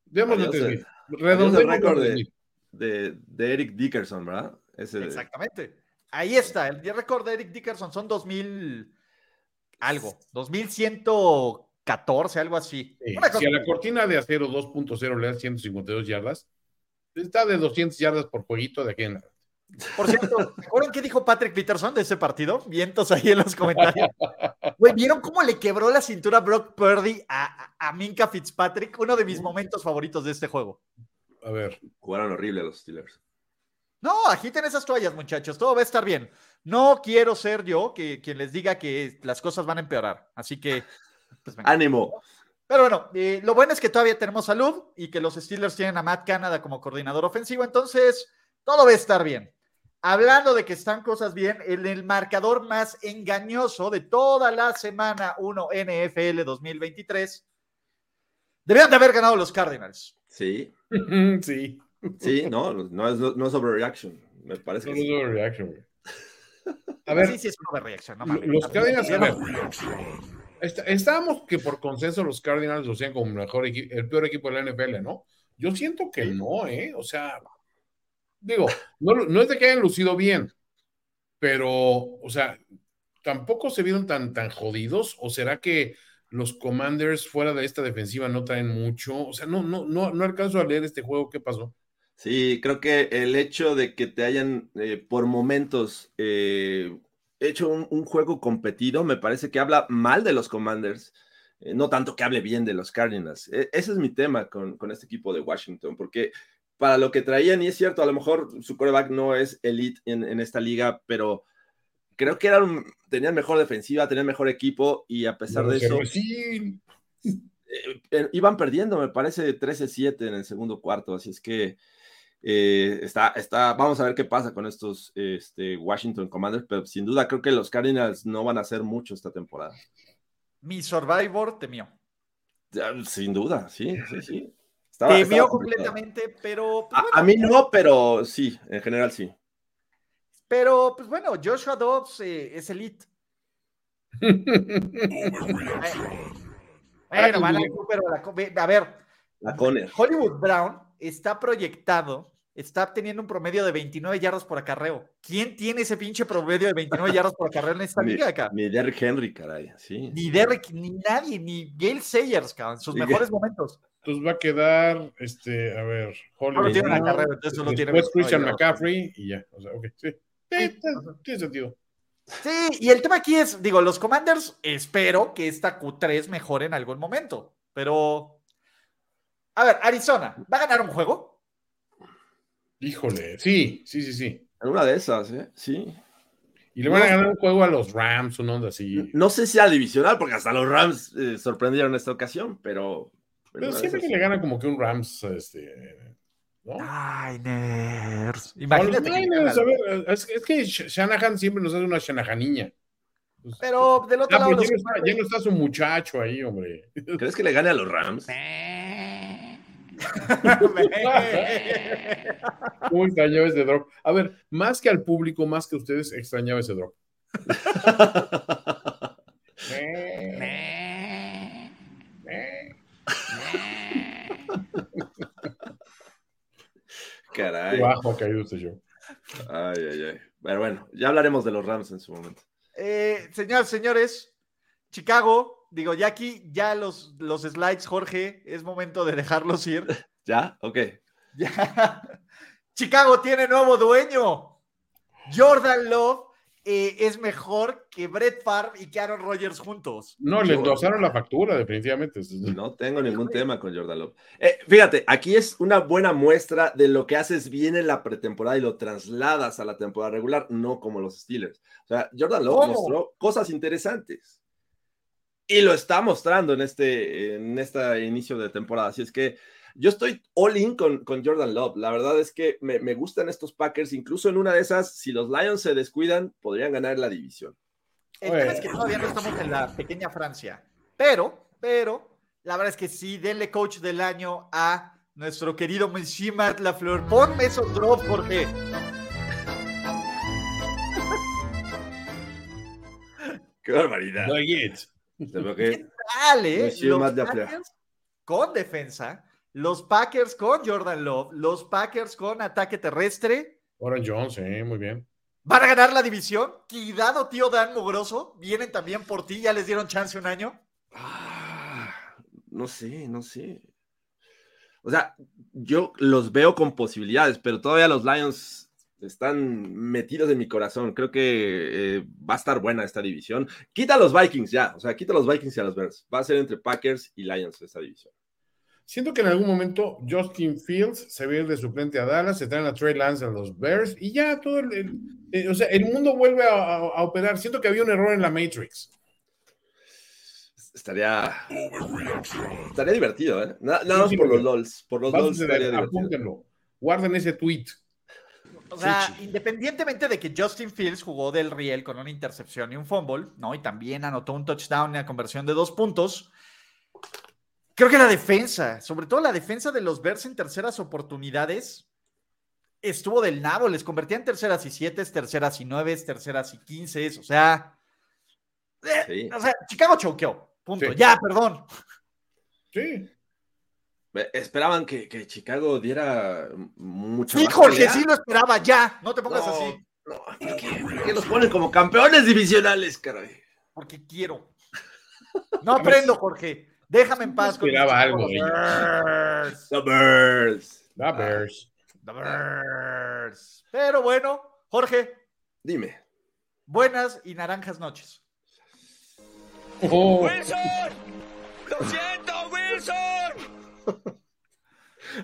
Démosle Adiós, 3.000. Adiós el récord de, 3.000. de, de Eric Dickerson, ¿verdad? Ese de- Exactamente. Ahí está. El récord de Eric Dickerson son 2.000 algo. 2.114, algo así. Sí, Si a la así. cortina de acero 2.0 le das 152 yardas, está de 200 yardas por jueguito de aquí en adelante. Por cierto, ¿se acuerdan qué dijo Patrick Peterson de ese partido? Vientos ahí en los comentarios. Güey, ¿vieron cómo le quebró la cintura Brock Purdy a, a, a Minka Fitzpatrick? Uno de mis momentos favoritos de este juego. A ver, Jugaron horrible los Steelers. No, agiten esas toallas, muchachos. Todo va a estar bien. No quiero ser yo que, quien les diga que las cosas van a empeorar. Así que, pues venga. Ánimo. Pero bueno, eh, lo bueno es que todavía tenemos salud y que los Steelers tienen a Matt Canada como coordinador ofensivo, entonces todo va a estar bien. Hablando de que están cosas bien, en el marcador más engañoso de toda la semana 1 NFL 2023, debían de haber ganado los Cardinals. Sí, sí. sí, no, no es, no es overreaction. Me parece No que es sí. overreaction, güey. A ver, sí, sí, es una no mames. los Cardinals, a ver, est- estábamos que por consenso los Cardinals lo hacían como el mejor el peor equipo de la NFL, ¿no? Yo siento que no, ¿eh? O sea, digo, no, no es de que hayan lucido bien, pero, o sea, tampoco se vieron tan, tan jodidos, o será que los Commanders fuera de esta defensiva no traen mucho, o sea, no, no, no, no alcanzo a leer este juego, ¿qué pasó? Sí, creo que el hecho de que te hayan eh, por momentos eh, hecho un, juego competido me parece que habla mal de los Commanders, eh, no tanto que hable bien de los Cardinals. Ese es mi tema con, con este equipo de Washington, porque para lo que traían, y es cierto, a lo mejor su quarterback no es elite en, en esta liga, pero creo que eran, tenían mejor defensiva, tenían mejor equipo, y a pesar de eso, Sí, eh, eh, iban perdiendo, me parece 13-7 en el segundo cuarto, así es que eh, está, está, vamos a ver qué pasa con estos este, Washington Commanders, pero sin duda creo que los Cardinals no van a hacer mucho esta temporada. Mi Survivor temió. Ya, Sin duda, sí, sí, sí. Estaba- Temió estaba complicado. completamente, pero pues, A, bueno, a mí no, pero sí, en general sí. pero pues bueno, Joshua Dobbs eh, es elite. Bueno, van a, pero la co- ve- a ver, La Conner. Hollywood Brown está proyectado, está teniendo un promedio de 29 yardas por acarreo. ¿Quién tiene ese pinche promedio de 29 yardas por acarreo en esta Mi, liga acá? mi Derrick Henry, caray, sí. Ni Derrick, ni nadie, ni Gale Sayers, cabrón, en sus mejores momentos. Entonces va a quedar, este, a ver, Hollywood tiene una Brown, carrera, entonces solo tiene después 29 Christian. McCaffrey y ya, o sea, ok, sí. Sí, tiene- tiene sentido. Sí, y el tema aquí es, digo, los Commanders, espero que esta Q3 mejore en algún momento, pero... A ver, Arizona, ¿va a ganar un juego? Híjole, sí, sí, sí, sí. En una de esas, ¿eh? Sí. Y le van a ganar un juego a los Rams, una onda así. No sé si sea divisional, porque hasta los Rams eh, sorprendieron esta ocasión, pero. Pero siempre que le gana como que un Rams, este, ¿no? Ay, nerds. A los Imagínate. que Niners, a ver, es, que- es que Sh- Shanahan siempre nos hace una Shanahaniña. Pues, Pero del otro ah, lado, pues los ya, no está, ya no está su muchacho ahí, hombre. ¿Crees que le gane a los Rams? ¿Cómo extrañaba ese drop? A ver, más que al público, más que a ustedes, extrañaba ese drop. Caray. Bajo ha caído este show. Ay, ay, ay. Pero bueno, ya hablaremos de los Rams en su momento. Eh, señoras, señores, Chicago, digo, ya aquí, ya los, los slides, Jorge, es momento de dejarlos ir. ¿Ya? Ok. Ya. Chicago tiene nuevo dueño. Jordan Love eh, es mejor que Brett Favre y que Aaron Rodgers juntos. No, le endosaron la factura, definitivamente. No tengo ningún tema con Jordan Love. Eh, fíjate, aquí es una buena muestra de lo que haces bien en la pretemporada y lo trasladas a la temporada regular, no como los Steelers. O sea, Jordan Love ¿Cómo? mostró cosas interesantes. Y lo está mostrando en este, en este inicio de temporada. Así es que yo estoy all in con, con Jordan Love. La verdad es que me, me gustan estos Packers. Incluso en una de esas, si los Lions se descuidan, podrían ganar la división. El tema es que todavía no estamos en la pequeña Francia. Pero, pero, la verdad es que sí, denle coach del año a nuestro querido Monsieur Matt Lafleur. Ponme esos drops, Jorge. ¡Qué barbaridad! No get. Se ve que- Dale, Monsieur los. Packers con defensa, los Packers con Jordan Love, los Packers con ataque terrestre. Aaron Jones, eh, muy bien. ¿Van a ganar la división? Cuidado, tío Dan Mugroso. Vienen también por ti, ya les dieron chance un año. Ah, no sé, no sé. O sea, yo los veo con posibilidades, pero todavía los Lions están metidos en mi corazón. Creo que eh, va a estar buena esta división. Quita a los Vikings ya, o sea, quita a los Vikings y a los Bears. Va a ser entre Packers y Lions esta división. Siento que en algún momento Justin Fields se va a ir de suplente a Dallas, se traen a Trey Lance a los Bears y ya todo el, el- eh, o sea, el mundo vuelve a, a- a operar. Siento que había un error en la Matrix. Estaría, estaría divertido, ¿eh? Na- Nada más Sí, por los LOLs. Por los LOLs estaría divertido. apúntenlo. Guarden ese tweet. O sea, independientemente de que Justin Fields jugó del riel con una intercepción y un fumble, ¿no? Y también anotó un touchdown en la conversión de dos puntos. Creo que la defensa, sobre todo la defensa de los Bears en terceras oportunidades, estuvo del nabo. Les convertía en terceras y siete, terceras y nueve, terceras y quince. O sea, eh, Sí. o sea, Chicago choqueó. Punto. Sí. Ya, perdón. Sí. Esperaban que, que Chicago diera mucho Sí, más Jorge, pelea. sí lo esperaba. Ya, no te pongas No, así. no, ¿por qué? ¿Por qué los ponen como campeones divisionales, caray? Porque quiero. No aprendo, Jorge. Déjame en paz. con esperaba algo ellos. Bears. The Bears. La Bears. The Bears. Pero bueno, Jorge, Dime. buenas y naranjas noches. Oh, ¡Wilson! ¡Lo siento, Wilson!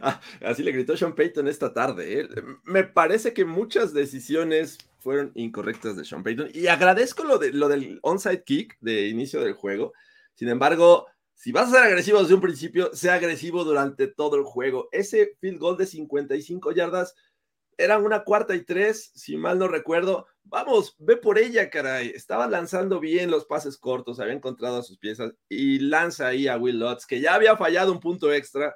Ah, así le gritó Sean Payton esta tarde. ¿eh? Me parece que muchas decisiones fueron incorrectas de Sean Payton y agradezco lo, de, lo del onside kick de inicio del juego. Sin embargo, si vas a ser agresivo desde un principio, sea agresivo durante todo el juego. Ese field goal de 55 yardas era una cuarta y tres, si mal no recuerdo. Vamos, ve por ella, caray. Estaba lanzando bien los pases cortos, había encontrado a sus piezas y lanza ahí a Will Lutz, que ya había fallado un punto extra.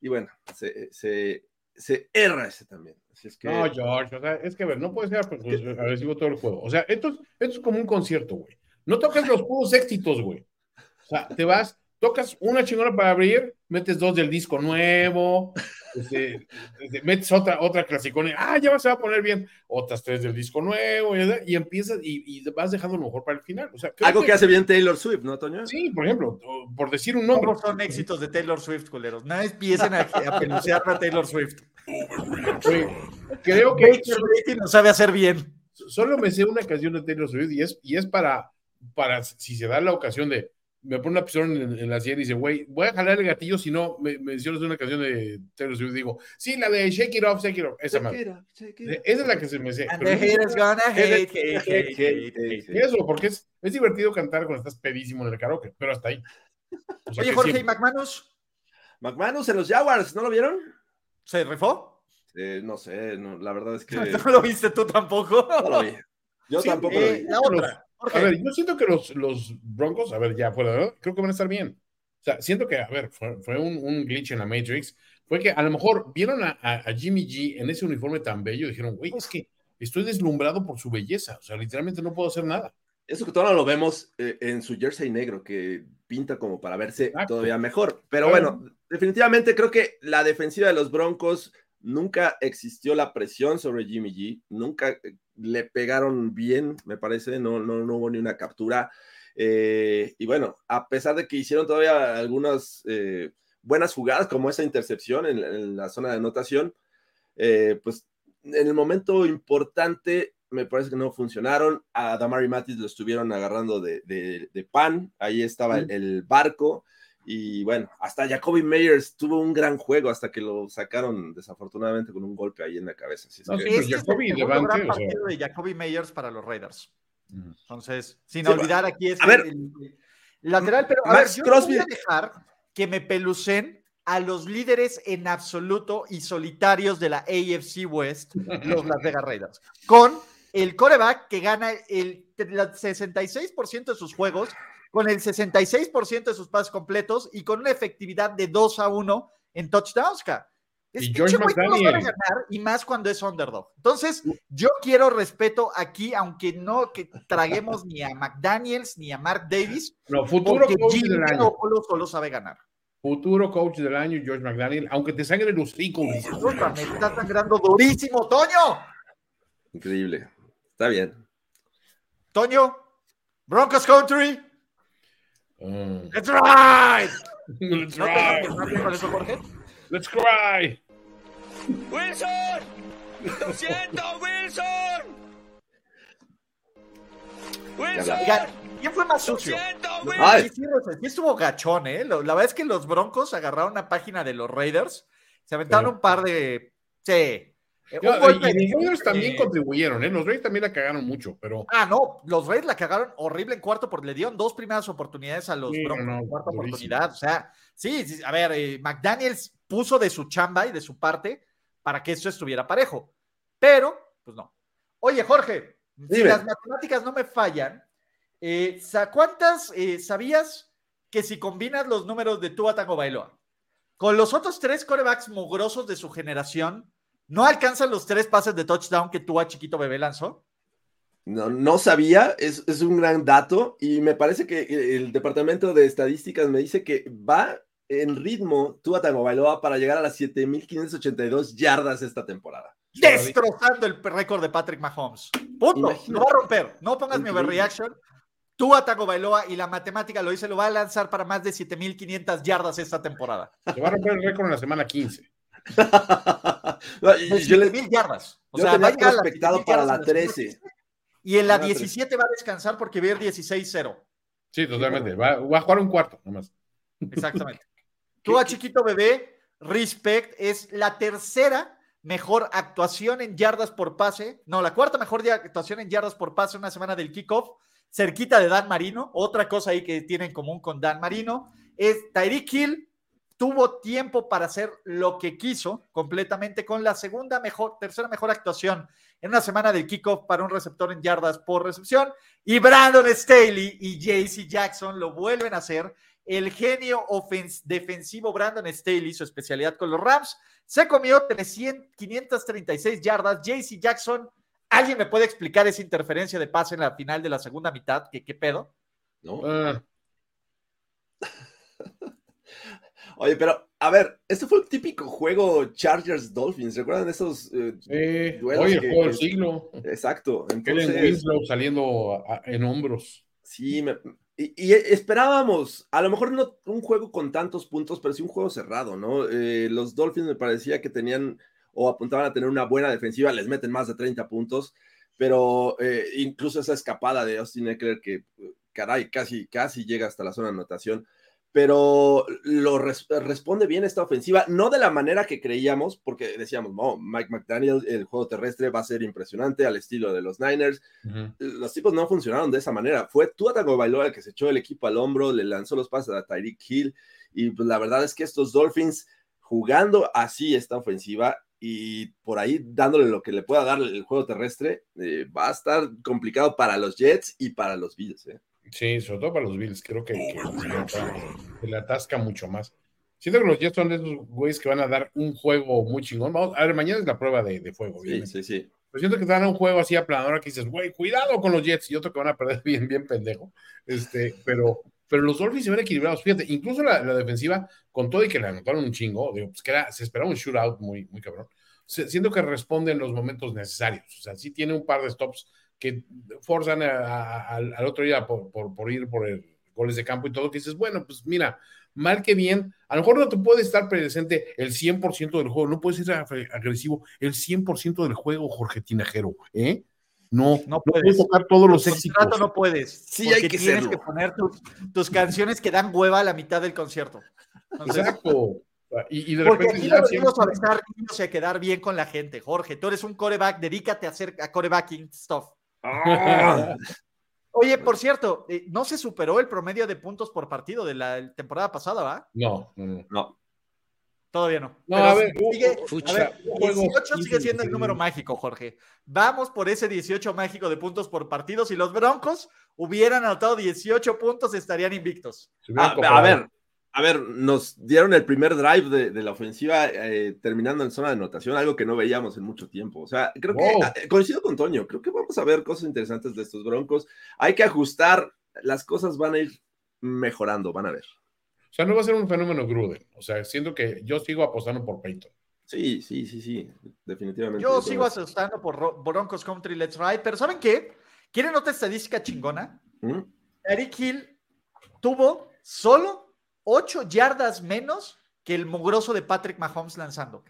Y bueno, se, se, se erra ese también. Así es que, No, George, o sea, es que a ver, no puede ser pues, agresivo todo el juego. O sea, esto, es- esto es como un concierto, güey. No tocas los puros éxitos, güey. O sea, te vas, tocas una chingona para abrir, metes dos del disco nuevo, este, este, metes otra, otra clasicona, y, ah, ya se va a poner bien, otras tres del disco nuevo, y, y empiezas y, y vas dejando lo mejor para el final. O sea, creo algo que hace bien Taylor Swift, ¿no, Toño? Sí, por ejemplo, por decir un nombre. ¿Cómo son éxitos de Taylor Swift, culeros? No empiecen a, a pelucear a Taylor Swift. Creo que lo sabe hacer bien. solo me sé una canción de Taylor Swift y es, y es para, para si se da la ocasión de, me pone una persona en, en la silla y dice, güey, voy a jalar el gatillo si no me mencionas una canción de Taylor Swift. Digo, sí, la de Shake It Off, Shake It Off, esa madre. Esa es la que se me sé. And pero the no sé haters gonna hate, hate, hate, hate, hate. Eso, porque es, es divertido cantar cuando estás pedísimo en el karaoke, pero hasta ahí. O sea Oye, Jorge, ¿y siempre- McManus McManus en los Jaguars, ¿no lo vieron? se rifó? Eh, no sé, no, la verdad es que No lo viste tú tampoco. no lo vi. Yo Sí, tampoco lo Eh, vi. la otra. A Jorge, ver, yo siento que los, los Broncos, a ver, ya fuera, ¿verdad? creo que van a estar bien. O sea, siento que, a ver, fue, fue un, un glitch en la Matrix. Fue que a lo mejor vieron a, a- a Jimmy G en ese uniforme tan bello y dijeron, güey, es que estoy deslumbrado por su belleza. O sea, literalmente no puedo hacer nada. Eso que todavía no lo vemos eh, en su jersey negro, que pinta como para verse Exacto. todavía mejor. Pero Claro. bueno, definitivamente creo que la defensiva de los Broncos nunca existió la presión sobre Jimmy G, nunca eh, le pegaron bien, me parece, no, no, no hubo ni una captura. Eh, y bueno, a pesar de que hicieron todavía algunas eh, buenas jugadas, como esa intercepción en, en la zona de anotación, eh, pues en el momento importante me parece que no funcionaron. A Damari Matis lo estuvieron agarrando de, de- de pan, ahí estaba el, el barco. Y bueno, hasta Jacoby Meyers tuvo un gran juego hasta que lo sacaron desafortunadamente con un golpe ahí en la cabeza. Así es No, que- sí, pero Este es el Jacoby gran o sea- partido de Jacoby Meyers para los Raiders. Entonces, sin Sí, olvidar aquí es a ver. el, el lateral, pero a Max ver, yo no voy Crosby- a dejar que me pelucen a los líderes en absoluto y solitarios de la AFC West, los Las Vegas Raiders, con el coreback que gana el, el 66% de sus juegos, con el 66% de sus pases completos y con una efectividad de 2 a 1 en touchdowns. ca. Y Este George los van a McDaniel. ganar, y más cuando es underdog. Entonces, yo quiero respeto aquí, aunque no que traguemos ni a McDaniels ni a Mark Davis, No, futuro coach del año. Solo sabe ganar. Futuro coach del año, George McDaniel, aunque te sangre el hocico. Me está sangrando durísimo, Toño. Increíble. Está bien. Toño, Broncos Country, Ah. let's ride. Let's ¿No te cry. enojes bien con eso, Jorge? Let's cry. ¡Wilson! ¡Lo siento, Wilson! ¡Wilson! ¿quién fue más ¡Lo sucio? siento, Ay. Wilson! Sí, sí, estuvo gachón, ¿eh? La verdad es que los Broncos agarraron una página de los Raiders, se aventaron Sí. un par de... Sí. Eh, golpe y los Raiders también eh, contribuyeron, ¿eh? Los Raiders también la cagaron mucho, pero Ah, no, los Reyes la cagaron horrible en cuarto porque le dieron dos primeras oportunidades a los Sí, Broncos no, en cuarta durísimo. oportunidad. O sea, sí, sí, a ver, eh, McDaniels puso de su chamba y de su parte para que eso estuviera parejo. Pero, pues no. Oye, Jorge, si las matemáticas no me fallan, eh, ¿cuántas sabías que si combinas los números de Tua Tango Bailoa con los otros tres corebacks mugrosos de su generación, no alcanzan los tres pases de touchdown que Tua chiquito bebé lanzó? No, no sabía, es, es un gran dato y me parece que el departamento de estadísticas me dice que va en ritmo Tua Tagovailoa para llegar a las 7.582 yardas esta temporada. destrozando el récord de Patrick Mahomes. Punto. Imagínate. Lo va a romper. No pongas mi Increíble. overreaction. Tú Tago Bailoa y la matemática lo dice, lo va a lanzar para más de 7500 yardas esta temporada. se va a romper el récord en la semana 15. Yo le- 7000 yardas. O yo sea, tenía va prospectado 7000 para la en semana 13. 15, Y en la Ah, pero- 17 va a descansar porque va a ir 16-0. Sí, totalmente. Va, va a jugar un cuarto, nomás. Exactamente. Tú a chiquito bebé, respect, es la tercera mejor actuación en yardas por pase. No, la cuarta mejor actuación en yardas por pase una semana del kickoff, cerquita de Dan Marino. Otra cosa ahí que tiene en común con Dan Marino es Tyreek Hill tuvo tiempo para hacer lo que quiso completamente con la segunda mejor, tercera mejor actuación en una semana del kickoff para un receptor en yardas por recepción. Y Brandon Staley y JC Jackson lo vuelven a hacer. El genio defensivo Brandon Staley, su especialidad con los Rams, se comió 300, 536 yardas. JC Jackson, ¿alguien me puede explicar esa interferencia de pase en la final de la segunda mitad? ¿Qué, qué pedo? ¿no? Ah, Oye, pero a ver, este fue el típico juego Chargers Dolphins. ¿Recuerdan esos? eh, sí. Duelos Oye, el que- juego del siglo. Exacto. Entonces, Winslow saliendo a- en hombros. sí, me- y, y esperábamos, a lo mejor no un juego con tantos puntos, pero sí un juego cerrado, ¿no? Eh, los Dolphins me parecía que tenían o apuntaban a tener una buena defensiva, les meten más de 30 puntos, pero eh, incluso esa escapada de Austin Eckler que, eh, caray, casi, casi llega hasta la zona de anotación. Pero lo res- responde bien esta ofensiva, no de la manera que creíamos, porque decíamos, no, Mike McDaniel, el juego terrestre va a ser impresionante al estilo de los Niners, los tipos no funcionaron de esa manera. Fue Tua Tagovailoa el que se echó el equipo al hombro, le lanzó los pases a Tyreek Hill y pues, la verdad es que estos Dolphins jugando así esta ofensiva y por ahí dándole lo que le pueda dar el juego terrestre, eh, va a estar complicado para los Jets y para los Bills. ¿eh? Sí, sobre todo para los Bills, creo que, que se, le atasca mucho más. Siento que los Jets son de esos güeyes que van a dar un juego muy chingón. Vamos, a ver, mañana es la prueba de, de fuego, Sí, obviamente. sí, sí. Pero siento que te dan un juego así aplanador que dices, güey, cuidado con los Jets, y otro que van a perder bien, bien pendejo. Este, pero, pero los Dolphins se ven equilibrados. Fíjate, incluso la, la defensiva, con todo y que le anotaron un chingo, digo, pues que era, se esperaba un shootout muy, muy cabrón. Se- Siento que responde en los momentos necesarios. O sea, sí tiene un par de stops que forzan a- a- al, al otro día por, por, por ir por el goles de campo y todo, que dices, bueno, pues mira, mal que bien, a lo mejor no te puede estar presente el 100% del juego, no puedes ser ag- agresivo el 100% del juego, Jorge Tinajero, ¿eh? No, no, puedes. puedes tocar todos los éxitos. no puedes. Sí, hay que tienes serlo. que poner tus, tus canciones que dan hueva a la mitad del concierto. Entonces, Exacto. Y, y de porque repente aquí ya no siempre- a besar niños y a quedar bien con la gente, Jorge. Tú eres un coreback, dedícate a hacer a corebacking stuff. Oye, por cierto, eh, no se superó el promedio de puntos por partido de la temporada pasada, ¿va? No, no. Todavía no. No, Pero a ver, sigue- uh, a ver, uh, juegos 18 sigue siendo el número mágico, Jorge. Vamos por ese 18 mágico de puntos por partido. Si los Broncos hubieran anotado 18 puntos, estarían invictos. Ah, a ver, a ver, nos dieron el primer drive de, de la ofensiva eh, terminando en zona de anotación, algo que no veíamos en mucho tiempo. O sea, creo Wow. que eh, coincido con Toño, creo que vamos a ver cosas interesantes de estos broncos. Hay que ajustar, las cosas van a ir mejorando, van a ver. O sea, no va a ser un fenómeno Gruden. O sea, siento que yo sigo apostando por Peyton. Sí, sí, sí, sí, definitivamente. Yo sigo asustando por Ro- Broncos Country Let's Ride, pero ¿saben qué? ¿Quieren otra estadística chingona? ¿Mm? Eric Hill tuvo solo 8 yardas menos que el mugroso de Patrick Mahomes lanzando.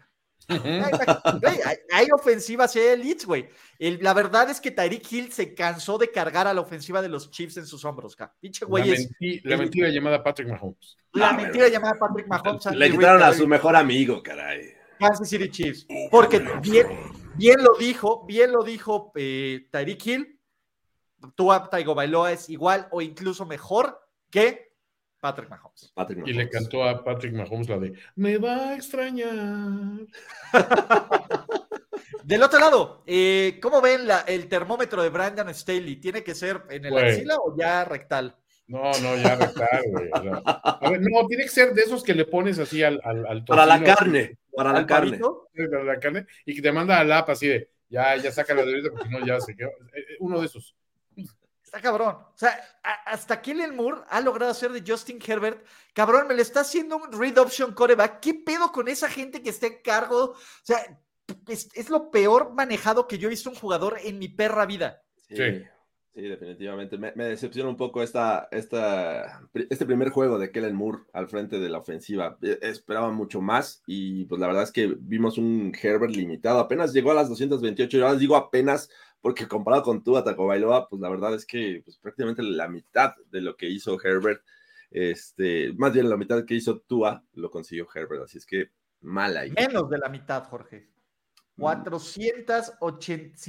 Güey, hay, hay ofensivas y hay elites, güey. El- La verdad es que Tyreek Hill se cansó de cargar a la ofensiva de los Chiefs en sus hombros, ca. Pinche La, güey menti- la mentira llamada Patrick Mahomes. la mentira llamada Patrick Mahomes. Le quitaron a su mejor amigo, caray. Kansas City Chiefs. Porque bien, bien lo dijo, bien lo dijo eh, Tyreek Hill. Tua Tagovailoa es igual o incluso mejor que Patrick Mahomes. Patrick Y le Mahomes. cantó a Patrick Mahomes la de Me va a extrañar. Del otro lado, eh, ¿cómo ven la- el termómetro de Brandon Staley? ¿Tiene que ser en el Güey. axila o ya rectal? No, no, ya rectal, güey. o sea, a ver, no, tiene que ser de esos que le pones así al, al, al Para la tocino, carne, para la ¿Al carne. para la carne, y que te manda al app así de ya, ya saca la derecha porque no, ya se quedó. Eh, eh, Uno de esos. Está cabrón. O sea, a- hasta Kellen Moore ha logrado hacer de Justin Herbert. Cabrón, me le está haciendo un read option coreback. ¿Qué pedo con esa gente que está en cargo? O sea, es, es lo peor manejado que yo he visto un jugador en mi perra vida. Sí, Sí. sí, definitivamente. Me, me decepciona un poco esta, esta, este primer juego de Kellen Moore al frente de la ofensiva. Eh, Esperaba mucho más y pues la verdad es que vimos un Herbert limitado. Apenas llegó a las 228 yardas. Digo apenas porque comparado con Tua Tagovailoa, pues la verdad es que pues, prácticamente la mitad de lo que hizo Herbert, este, más bien la mitad que hizo Tua, lo consiguió Herbert. Así es que mal ahí. Menos de la mitad, Jorge.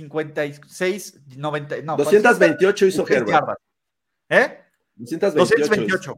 456, 90, no, 228 hizo 400 Herbert. yardas. ¿Eh? 228. 228.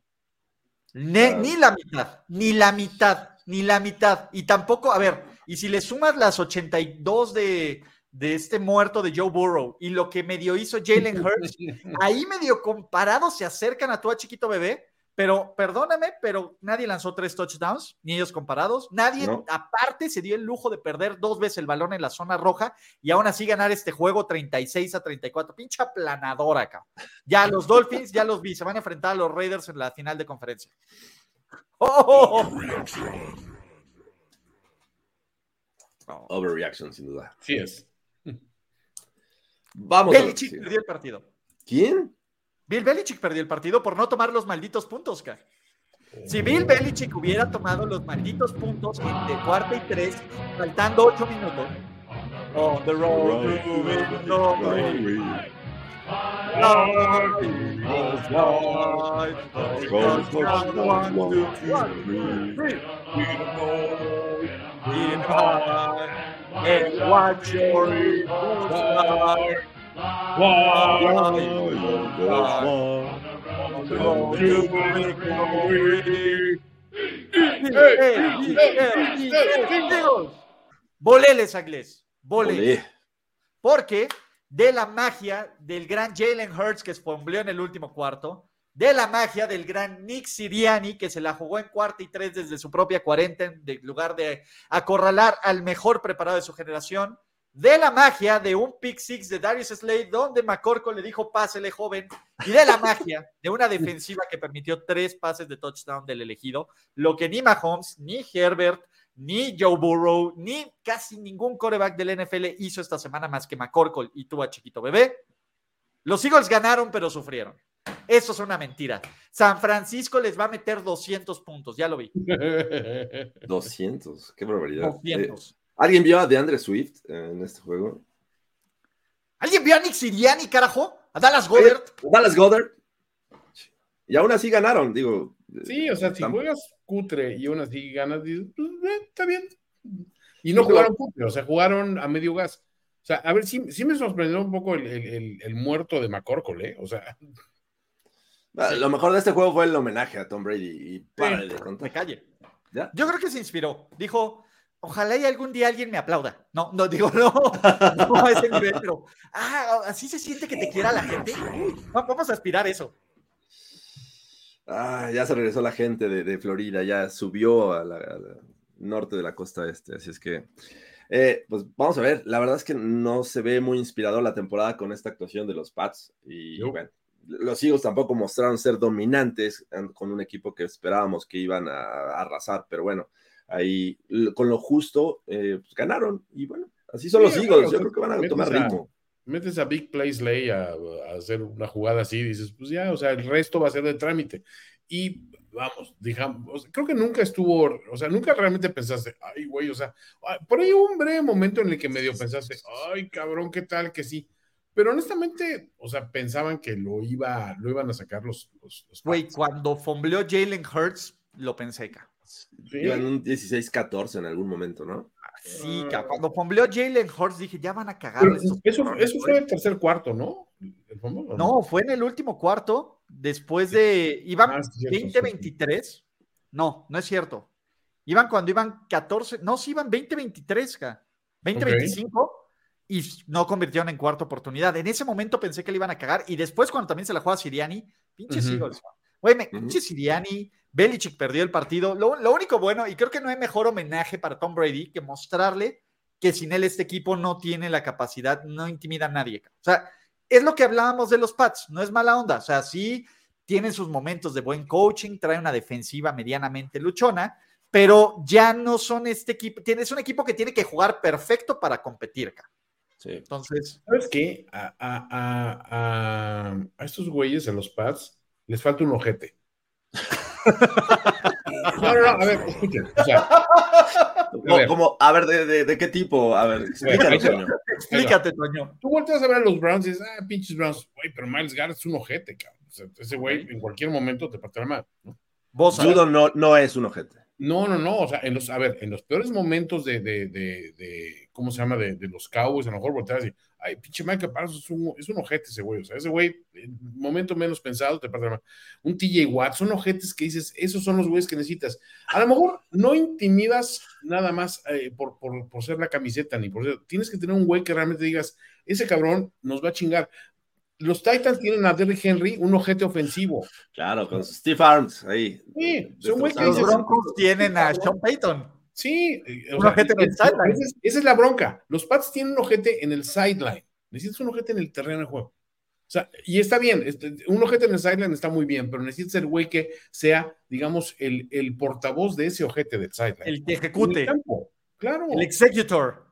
Ne- Ah. Ni la mitad, ni la mitad, ni la mitad. Y tampoco, a ver, y si le sumas las 82 de, de este muerto de Joe Burrow y lo que medio hizo Jalen Hurts, ahí medio comparados se acercan a tu chiquito bebé, pero perdóname, pero nadie lanzó tres touchdowns, ni ellos comparados. Nadie, No. aparte, se dio el lujo de perder dos veces el balón en la zona roja y aún así ganar este juego 36 a 34. Pincha planadora acá. Ya los Dolphins, ya los vi, se van a enfrentar a los Raiders en la final de conferencia. ¡Oh! Overreaction, sin duda. Sí es. Vamos. Belichick perdió el partido. ¿Quién? Bill Belichick perdió el partido por no tomar los malditos puntos, ca. Si Bill Belichick hubiera tomado los malditos puntos de cuarta y tres, faltando ocho minutos. On the road. And watch your eagles fly. On the road to victory. Voleles, Agles. Vole. Olé. Porque de la magia del gran Jalen Hurts que esfombleó en el último cuarto, de la magia del gran Nick Siriani que se la jugó en cuarta y tres desde su propia 40 en lugar de acorralar al mejor preparado de su generación, de la magia de un pick six de Darius Slade, donde McCorkle le dijo pásele joven, y de la magia de una defensiva que permitió tres pases de touchdown del elegido, lo que ni Mahomes, ni Herbert, ni Joe Burrow, ni casi ningún coreback del NFL hizo esta semana más que McCorkle y tuvo a chiquito bebé. Los Eagles ganaron, pero sufrieron. Eso es una mentira. San Francisco les va a meter 200 puntos, ya lo vi. 200, qué barbaridad. 200. Eh, ¿Alguien vio a DeAndre Swift en este juego? ¿Alguien vio a Nick Siriani, carajo? ¿A Dallas Goddard? Dallas Goddard. Y aún así ganaron, digo. Sí, o sea, si juegas cutre y aún así ganas, dices, pues, eh, está bien. Y no jugaron cutre, o sea, jugaron a medio gas. O sea, a ver, sí, sí me sorprendió un poco el, el- el- el muerto de McCorkle, ¿eh? O sea, Ah, Lo mejor de este juego fue el homenaje a Tom Brady y para de contar. Me calle. ¿Ya? Yo creo que se inspiró. Dijo, ojalá y algún día alguien me aplauda. No, no, digo, no, no a ese nivel, pero, ah, así se siente que te quiera la gente. Va- Vamos a aspirar eso. Ah, ya se regresó la gente de, de Florida, ya subió a la, a la norte de la costa este, así es que, eh, pues vamos a ver, la verdad es que no se ve muy inspirador la temporada con esta actuación de los Pats y No. bueno, los Eagles tampoco mostraron ser dominantes con un equipo que esperábamos que iban a, a arrasar, pero bueno, ahí con lo justo eh, pues, ganaron y bueno, así son Sí, los Eagles, yo creo que van a tomar a- ritmo. metes a Big Play Slay a, a hacer una jugada así, dices, pues ya, o sea, el resto va a ser de trámite. Y vamos, digamos, creo que nunca estuvo, o sea, nunca realmente pensaste, ay, güey, o sea, por ahí hubo un breve momento en el que medio pensaste, ay, cabrón, qué tal que sí. Pero honestamente, o sea, pensaban que lo, iba, lo iban a sacar los. los, los Güey, cuando fombleó Jalen Hurts, lo pensé, ca. Sí. Iban un 16-14 en algún momento, ¿no? Sí, ca. Cuando fombleó Jalen Hurts, dije, ya van a cagar. Eso, eso fue el tercer cuarto, ¿no? ¿El fumble, o No, fue en el último cuarto, después de. Iban Ah, sí, cierto, 20-23. No, no es cierto. Iban cuando iban 14. No, sí, iban 20-23, ca. 20-25. Y no convirtieron en cuarta oportunidad. En ese momento pensé que le iban a cagar. Y después, cuando también se la juega Siriani, pinches Ujú. Eagles. Güey, pinche Siriani, Belichick perdió el partido. Lo, lo único bueno, y creo que no hay mejor homenaje para Tom Brady que mostrarle que sin él este equipo no tiene la capacidad, no intimida a nadie. O sea, es lo que hablábamos de los Pats, no es mala onda. O sea, sí tienen sus momentos de buen coaching, trae una defensiva medianamente luchona, pero ya no son este equipo, tienes un equipo que tiene que jugar perfecto para competir. ca. Sí. Entonces, ¿Sabes qué? A, a- a- a- a estos güeyes, a los Pats, les falta un ojete. No, no, no, a ver, escuchen. O sea, Como, ver. como- a ver, ¿de, de, de qué tipo? A ver, explícanos, ahí te va. Toño. explícate, Toño. tú volteas a ver a los Browns y dices, ah, pinches Browns, güey, pero Miles Garrett es un ojete, cabrón. O sea, ese güey en cualquier momento te parte la mano, ¿no? Vos, a. Judo no, no es un ojete. No, no, no, o sea, en los, a ver, en los peores momentos de, de, de, de- ¿cómo se llama? De, los Cowboys, a lo mejor volteas y, ay, pinche Michael Parsons es un, es un ojete ese güey, o sea, ese güey, en momento menos pensado, te mano. Un TJ Watt, son ojetes que dices, esos son los güeyes que necesitas. A lo mejor no intimidas nada más eh, por, por, por ser la camiseta, ni por ser, tienes que tener un güey que realmente digas, ese cabrón nos va a chingar. Los Titans tienen a Derrick Henry, un ojete ofensivo. Claro, con Steve Arms ahí. Sí, son güey que Los dices, Broncos tienen a Sean Payton. Sí, eh, Un sea, ojete en el sideline. esa es, esa es la bronca. Los Pats tienen un ojete en el sideline. Necesitas un ojete en el terreno de juego. O sea, y está bien, este, un ojete en el sideline está muy bien, pero necesitas el güey que sea, digamos, el, el portavoz de ese ojete del sideline. El que En el ejecute, campo. Claro, el executor.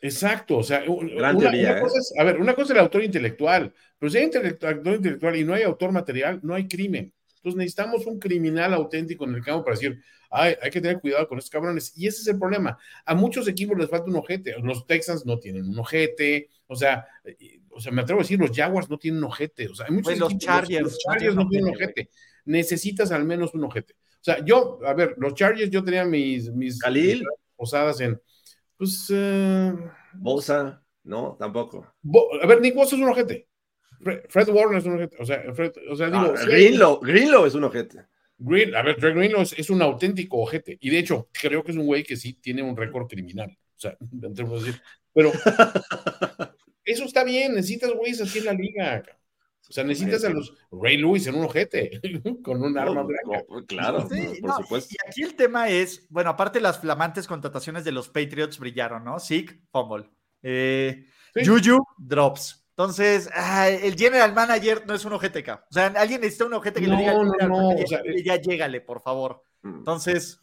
Exacto. O sea, Gran una, teoría, una ¿eh? cosa es, a ver, una cosa es el autor intelectual, pero si hay autor intelectual y no hay autor material, no hay crimen. Entonces necesitamos un criminal auténtico en el campo para decir, Ay, hay que tener cuidado con estos cabrones. Y ese es el problema. A muchos equipos les falta un ojete. Los Texans no tienen un ojete. O sea, o sea, me atrevo a decir, los Jaguars no tienen un ojete. O sea, hay muchos los equipos- Chargers los Chargers no tienen un ojete. Necesitas al menos un ojete. O sea, yo, a ver, los Chargers, yo tenía mis, mis Khalil. posadas en, pues, eh, Bosa, no, tampoco. Bo- a ver, Nick Bosa es un ojete. Fred, Warner es un ojete. O sea, Fred- o sea digo, Ah, sí, Greenlow, Greenlow es un ojete. Green, a ver, Trey Greenlow es, es un auténtico ojete. Y de hecho, creo que es un güey que sí tiene un récord criminal. O sea, de decir. Pero eso está bien, necesitas güeyes así en la liga. O sea, necesitas a los Ray Lewis en un ojete, con un arma No, blanca. no, claro, Sí, por no, supuesto. Y aquí el tema es, bueno, aparte las flamantes contrataciones de los Patriots brillaron, ¿no? Zeke, fumble. Eh, Sí. Juju, drops. Entonces, ah, el general manager no es un ojete. O sea, alguien necesita un ojete que No, le diga no, no, o sea, "Oye, ya llégale, por favor. Mm. Entonces,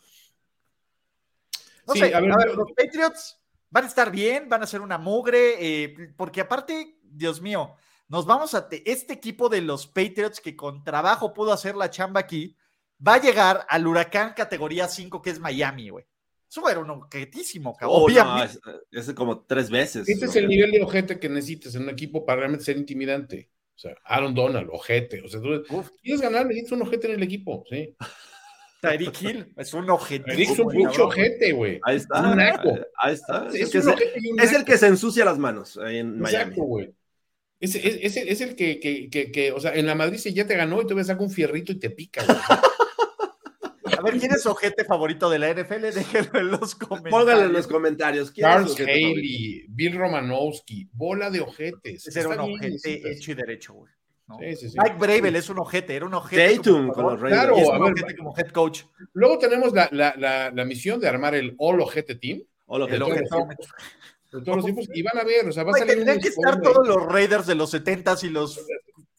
no Sí, sé, a ver, a ver, yo- los Patriots van a estar bien, van a ser una mugre, eh, porque aparte, Dios mío, nos vamos a te- este equipo de los Patriots que con trabajo pudo hacer la chamba aquí, va a llegar al huracán categoría 5 que es Miami, güey. Eso era un objetísimo, cabrón. Oh, no, Obviamente. es, es como tres veces. Este es el nivel de ojete que necesitas en un equipo para realmente ser intimidante. O sea, Aaron Donald, ojete. O sea, tú Uf. quieres ganar, necesitas un ojete en el equipo, sí. Tyreek Hill es un objetivo. Necesitas un güey, pinche ojete, güey. Ahí está. Un naco. Ahí está. Es, Es, el que un se, ojete y un es el naco. que se ensucia las manos ahí en Miami. Exacto, güey. Es, es, es el, es el que, que, que, que, o sea, en la Madrid si ya te ganó y tú ves saca un fierrito y te pica, güey. A ver, ¿quién es su ojete favorito de la NFL? Déjenlo en los comentarios. Pónganlo en los comentarios. ¿quién es Charles ojete? Haley, Bill Romanowski, bola de ojetes. Ese era un ojete hecho y derecho, güey. ¿no? Sí, sí, sí. Mike Bravel es un ojete, era un ojete. Como con los jugador, Raiders. Claro, es un ver, ojete como head coach. Luego tenemos la, la, la, la misión de armar el All Ojete Team O lo que El ojete. De todos los tiempos y van a ver, o sea, va a salir tendrían que estar todos los Raiders de los 70s y los.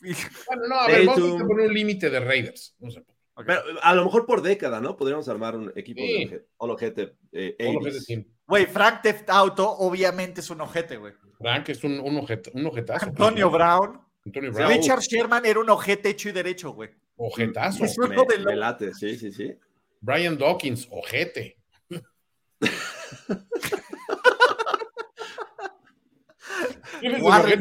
Bueno, no, a ver, vamos a poner un límite de Raiders. No sé, Pero a lo mejor por década, ¿no? Podríamos armar un equipo Sí. de All Ojete. eh, All 80s. Ojete Team. Güey, Frank Theft Auto, obviamente es un ojete, güey. Frank es un, un, ojete, un ojetazo. Antonio Brown. Antonio Brown. Richard Sherman era un ojete hecho y derecho, güey. Ojetazo. Es uno Me, de me los. late, sí, sí, sí. Brian Dawkins, ojete. ¿Quién es el Warren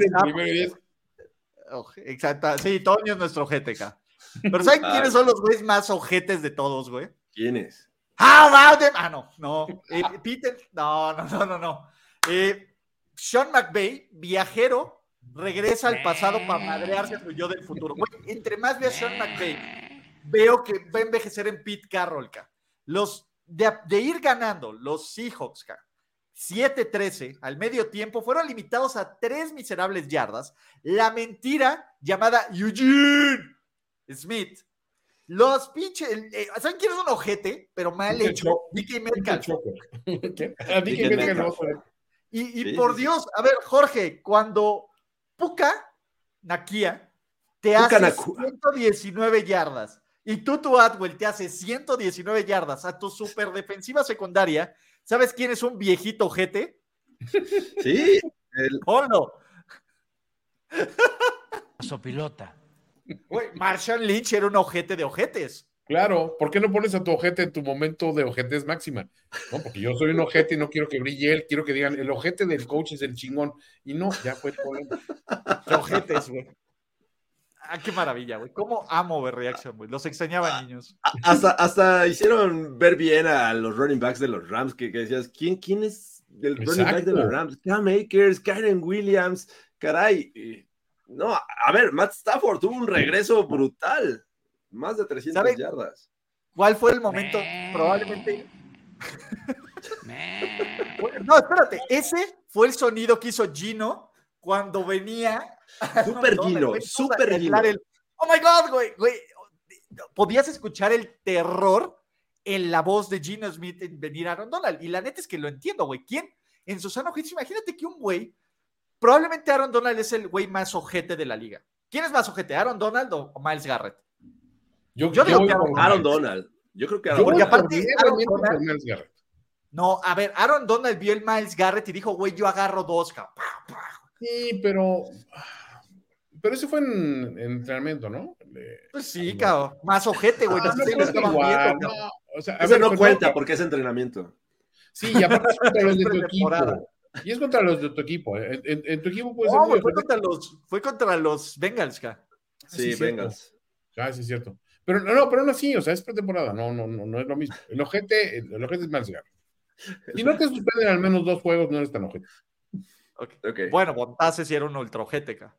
Exacto. Sí, Toño es nuestro ojete, acá. Pero ¿saben Ay. quiénes son los güeyes más ojetes de todos, güey? ¿Quién es? How about them? Ah, no, no. Eh, Peter, no, no, no, no, no. Eh, Sean McVay, viajero, regresa al pasado para madrearse a su yo del futuro. Güey, entre más veo a Sean McVay, veo que va a envejecer en Pete Carroll, ca. Los de, de ir ganando, los Seahawks, ca, 7-13 al medio tiempo, fueron limitados a tres miserables yardas. La mentira llamada Eugene Smith. Los pinches, eh, ¿saben quién es un ojete? Pero mal hecho. Cho- Dick Metcalf. Me Metcalf. Y, y Sí, por. Dios, a ver, Jorge, cuando Puka Nakia te Puka hace Nakua. 119 yardas y Tutu Atwell te hace 119 yardas a tu super defensiva secundaria, ¿sabes quién es un viejito ojete? Sí, el- Ponlo. Sopilota. Güey, Marshall Lynch era un ojete de ojetes. Claro, ¿por qué no pones a tu ojete en tu momento de ojetez máxima? No, porque yo soy un ojete y no quiero que brille él, quiero que digan, el ojete del coach es el chingón. Y no, ya fue el problema. Ojetes, güey. Ah, qué maravilla, güey. ¿Cómo amo ver reaction, güey? Los extrañaba, niños. hasta, hasta hicieron ver bien a los running backs de los Rams, que, que decías, ¿quién, quién es el running back de los Exacto. Rams? Cam Akers, Karen Williams, caray. No, a ver, Matt Stafford tuvo un regreso brutal. Más de 300 ¿Sabe? yardas. ¿Cuál fue el momento? Probablemente. No, espérate, ese fue el sonido que hizo Gino cuando venía. Super No, Gino, super Gino. el- Oh my God, güey, güey. Podías escuchar el terror en la voz de Gino Smith en venir a Aaron Donald. Y la neta es que lo entiendo, güey. ¿Quién? En su sano juicio, imagínate que un güey, probablemente Aaron Donald es el güey más ojete de la liga. ¿Quién es más ojete, Aaron Donald o Miles Garrett? Yo, Yo digo que Aaron Miles. Donald. Yo creo que Aaron Porque Donald. aparte, Aaron Donald- Miles Garrett. No, a ver, Aaron Donald vio el Miles Garrett y dijo, güey, yo agarro dos, cabrón. Sí, pero. Pero ese fue en, en entrenamiento, ¿no? Le- Pues sí, cabrón. Más ojete, güey. Ah, no igual, viendo, no, o sea, a Ese ver, no cuenta no, porque es entrenamiento. Sí, y aparte es contra los de tu equipo. pretemporada. Y es contra los de tu equipo. ¿eh? En, en- en tu equipo puede ser No, güey, fue contra los, fue contra los Bengals, ca. Sí, sí, vengas. Ah, sí, es cierto. Pero no, no, pero no así, o sea, es pretemporada, no, no, no, no es lo mismo. El ojete, el, el ojete es más grave. Si no te suspenden al menos dos juegos, no eres tan ojete. Ok. Ok. Bueno, Bontase sí era un ultra ojete, ca.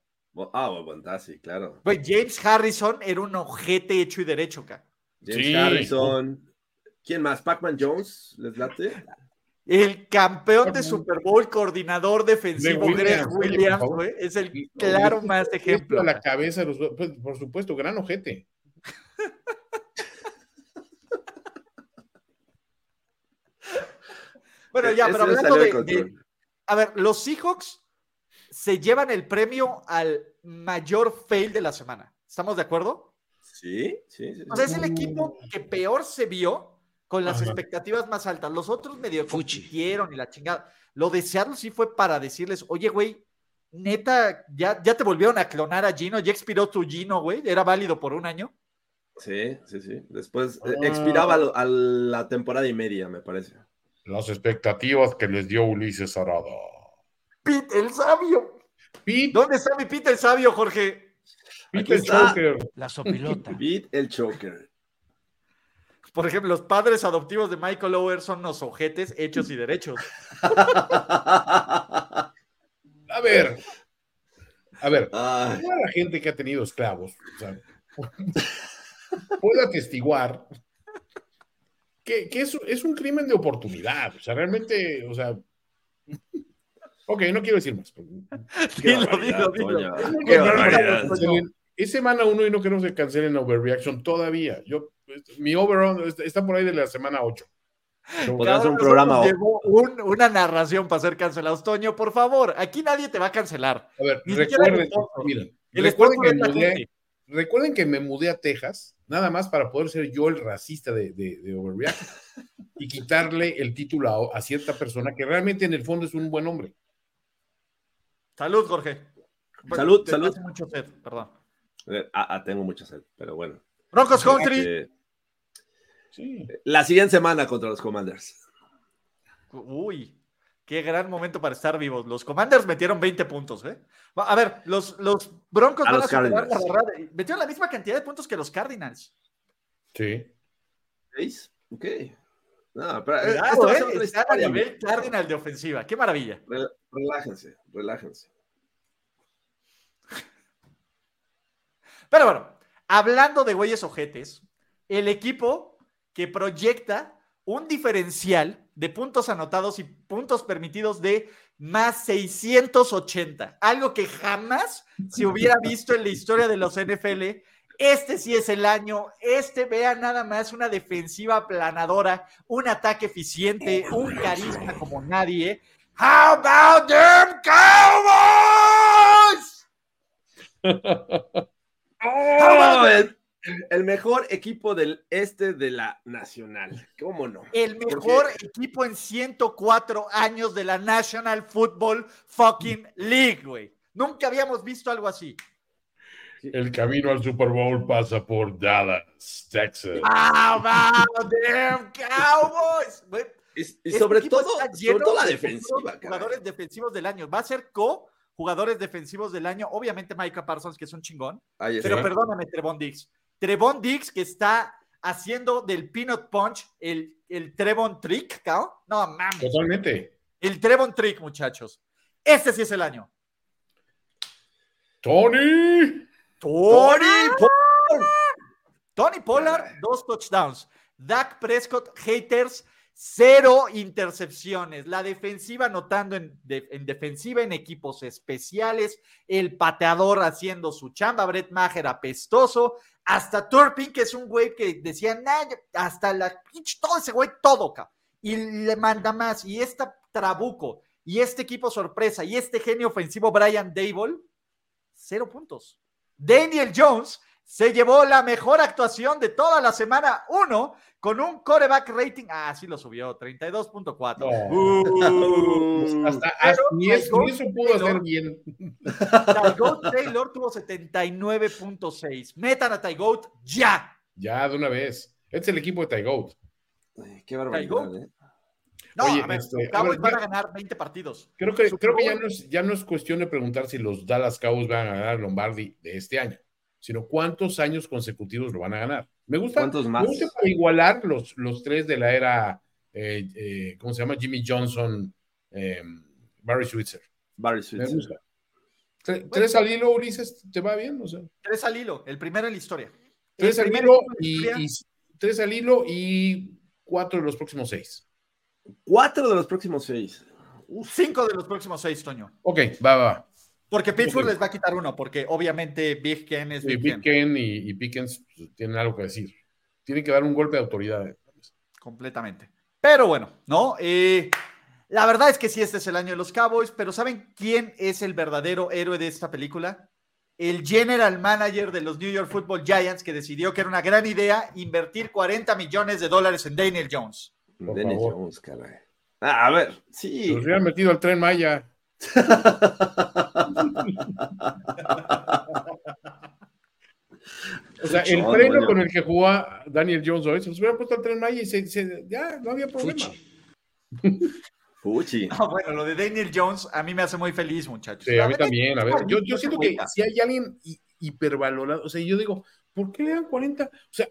Ah, Bontasi, claro. Güey, James Harrison era un ojete hecho y derecho, ca. James Sí. Harrison. ¿Quién más? ¿Pac-Man Jones? ¿Les late? El campeón de. Super Bowl, coordinador defensivo, De Greg Williams, güey. Es el claro más ejemplo. La ca. cabeza los pues, por supuesto, gran ojete. Bueno, ya, Ese pero hablando de- a ver, los Seahawks se llevan el premio al mayor fail de la semana. ¿Estamos de acuerdo? Sí, sí, sí. O sea, es el equipo que peor se vio con las Ajá. expectativas más altas. Los otros medio compitieron y la chingada. Lo de Seattle sí fue para decirles, oye, güey, neta, ya, ya te volvieron a clonar a Gino, ya expiró tu Gino, güey, era válido por un año. Sí, sí, sí. Después eh, Ah. expiraba a la temporada y media, me parece. Las expectativas que les dio Ulises Arada. Pete el sabio. Pete, ¿Dónde está mi Pete el sabio, Jorge? Pete el. Choker. La sopilota. Beat el choker. Por ejemplo, los padres adoptivos de Michael Ower son los ojetes hechos y derechos. A ver. A ver, toda la gente que ha tenido esclavos, o sea, puede atestiguar que, que es, es un crimen de oportunidad. O sea, realmente, o sea. Ok, no quiero decir más. Es semana uno y no queremos que cancelen Overreaction todavía. Yo, pues, mi overall está- por ahí de la semana 8. Podría hacer un programa. Llegó un- una narración para ser cancelados. Toño, por favor, aquí nadie te va a cancelar. A ver, recuerden, El recuerden, que mudé, recuerden que me mudé a Texas, nada más para poder ser yo el racista de, de, de Overreact y quitarle el título a, a cierta persona que realmente en el fondo es un buen hombre. Salud, Jorge. Salud, Te salud. mucho sed, perdón. Ah, ah, tengo mucha sed, pero bueno. Broncos Country. Eh, Sí. la siguiente semana contra los Commanders. Uy, qué gran momento para estar vivos. Los Commanders metieron 20 puntos, ¿eh? A ver, los, los Broncos A van los a superar la barrada. Metieron la misma cantidad de puntos que los Cardinals. Sí. ¿Veis? Ok. No, pero, eh, Cuidado, esto ¿eh? Están a nivel Cardinal de ofensiva. Qué maravilla. Re- Relájense, relájense. Pero bueno, hablando de güeyes ojetes, el equipo que proyecta un diferencial de puntos anotados y puntos permitidos de más 680, algo que jamás se hubiera visto en la historia de los NFL. Este sí es el año, este vea nada más una defensiva aplanadora, un ataque eficiente, un carisma como nadie. How about them Cowboys? el mejor equipo del este de la Nacional. ¿Cómo no? El Porque- mejor equipo en 104 años de la National Football fucking League, güey. Nunca habíamos visto algo así. El camino al Super Bowl pasa por Dallas, Texas. How about them Cowboys? Y, y este sobre, todo, sobre todo la de defensiva, caray. Jugadores defensivos del año. Va a ser co jugadores defensivos del año. Obviamente Micah Parsons, que es un chingón. Ahí está. Pero perdóname, Trevon Diggs. Trevon Diggs que está haciendo del Peanut Punch el, el Trevon Trick, ¿cao? No mames. Totalmente. El Trevon Trick, muchachos. Este sí es el año. Tony. Tony Pollard. Tony Pollard, dos touchdowns. Dak Prescott, haters, cero intercepciones. La defensiva anotando en, de- en defensiva en equipos especiales. El pateador haciendo su chamba. Brett Maher apestoso. Hasta Turpin, que es un güey que decía, "Nah, hasta la todo ese güey, todo, cabrón. Y le manda más. Y esta Trabuco, y este equipo sorpresa, y este genio ofensivo Brian Dable, cero puntos. Daniel Jones se llevó la mejor actuación de toda la semana 1 con un coreback rating. Ah, sí lo subió, 32.4. No. Uh. Hasta, hasta- ni, es- Tygo ni eso pudo Taylor- hacer bien. Tygoat Taylor tuvo 79.6. Metan a Tygoat ya. Ya, de una vez. Este es el equipo de Tygoat. Ay, Qué barbaridad. ¿eh? No, Oye, a ver, este, a Cowboys ver, van a ganar 20 partidos. Creo que, creo que ya, no es, ya no es cuestión de preguntar si los Dallas Cowboys van a ganar Lombardi de este año, sino cuántos años consecutivos lo van a ganar. Me gusta, ¿Cuántos me más? gusta para igualar los, los tres de la era, eh, eh, ¿cómo se llama? Jimmy Johnson, eh, Barry Switzer. Barry Me Switzer. gusta. Tre- Tres al hilo, Ulises, ¿te va bien? O sea, Tres al hilo, el primero en la historia. tres El al hilo y- tres al hilo y cuatro de los próximos seis. Cuatro de los próximos seis. Cinco de los próximos seis, Toño. Ok, va, va, va. Porque Pittsburgh les va a quitar uno, porque obviamente Big Ken es Sí, Big, Big Ken. Ken y, y Pickens pues, tienen algo que decir. Tienen que dar un golpe de autoridad. Completamente. Pero bueno, ¿no? Eh, La verdad es que sí, este es el año de los Cowboys, pero ¿saben quién es el verdadero héroe de esta película? El general manager de los New York Football Giants que decidió que era una gran idea invertir 40 millones de dólares en Daniel Jones. Por favor. Jones, caray. Ah, a ver, sí. Los hubieran metido al tren Maya. O sea, el Chon, freno con el que jugaba Daniel Jones hoy, se los hubieran puesto al tren Maya y se, se- ya no había problema. Fuchi. Ah, bueno, lo de Daniel Jones a mí me hace muy feliz, muchachos. Sí, a mí también. A ver, yo, yo siento que si hay alguien hi- hipervalorado, o sea, yo digo, ¿por qué le dan 40? O sea,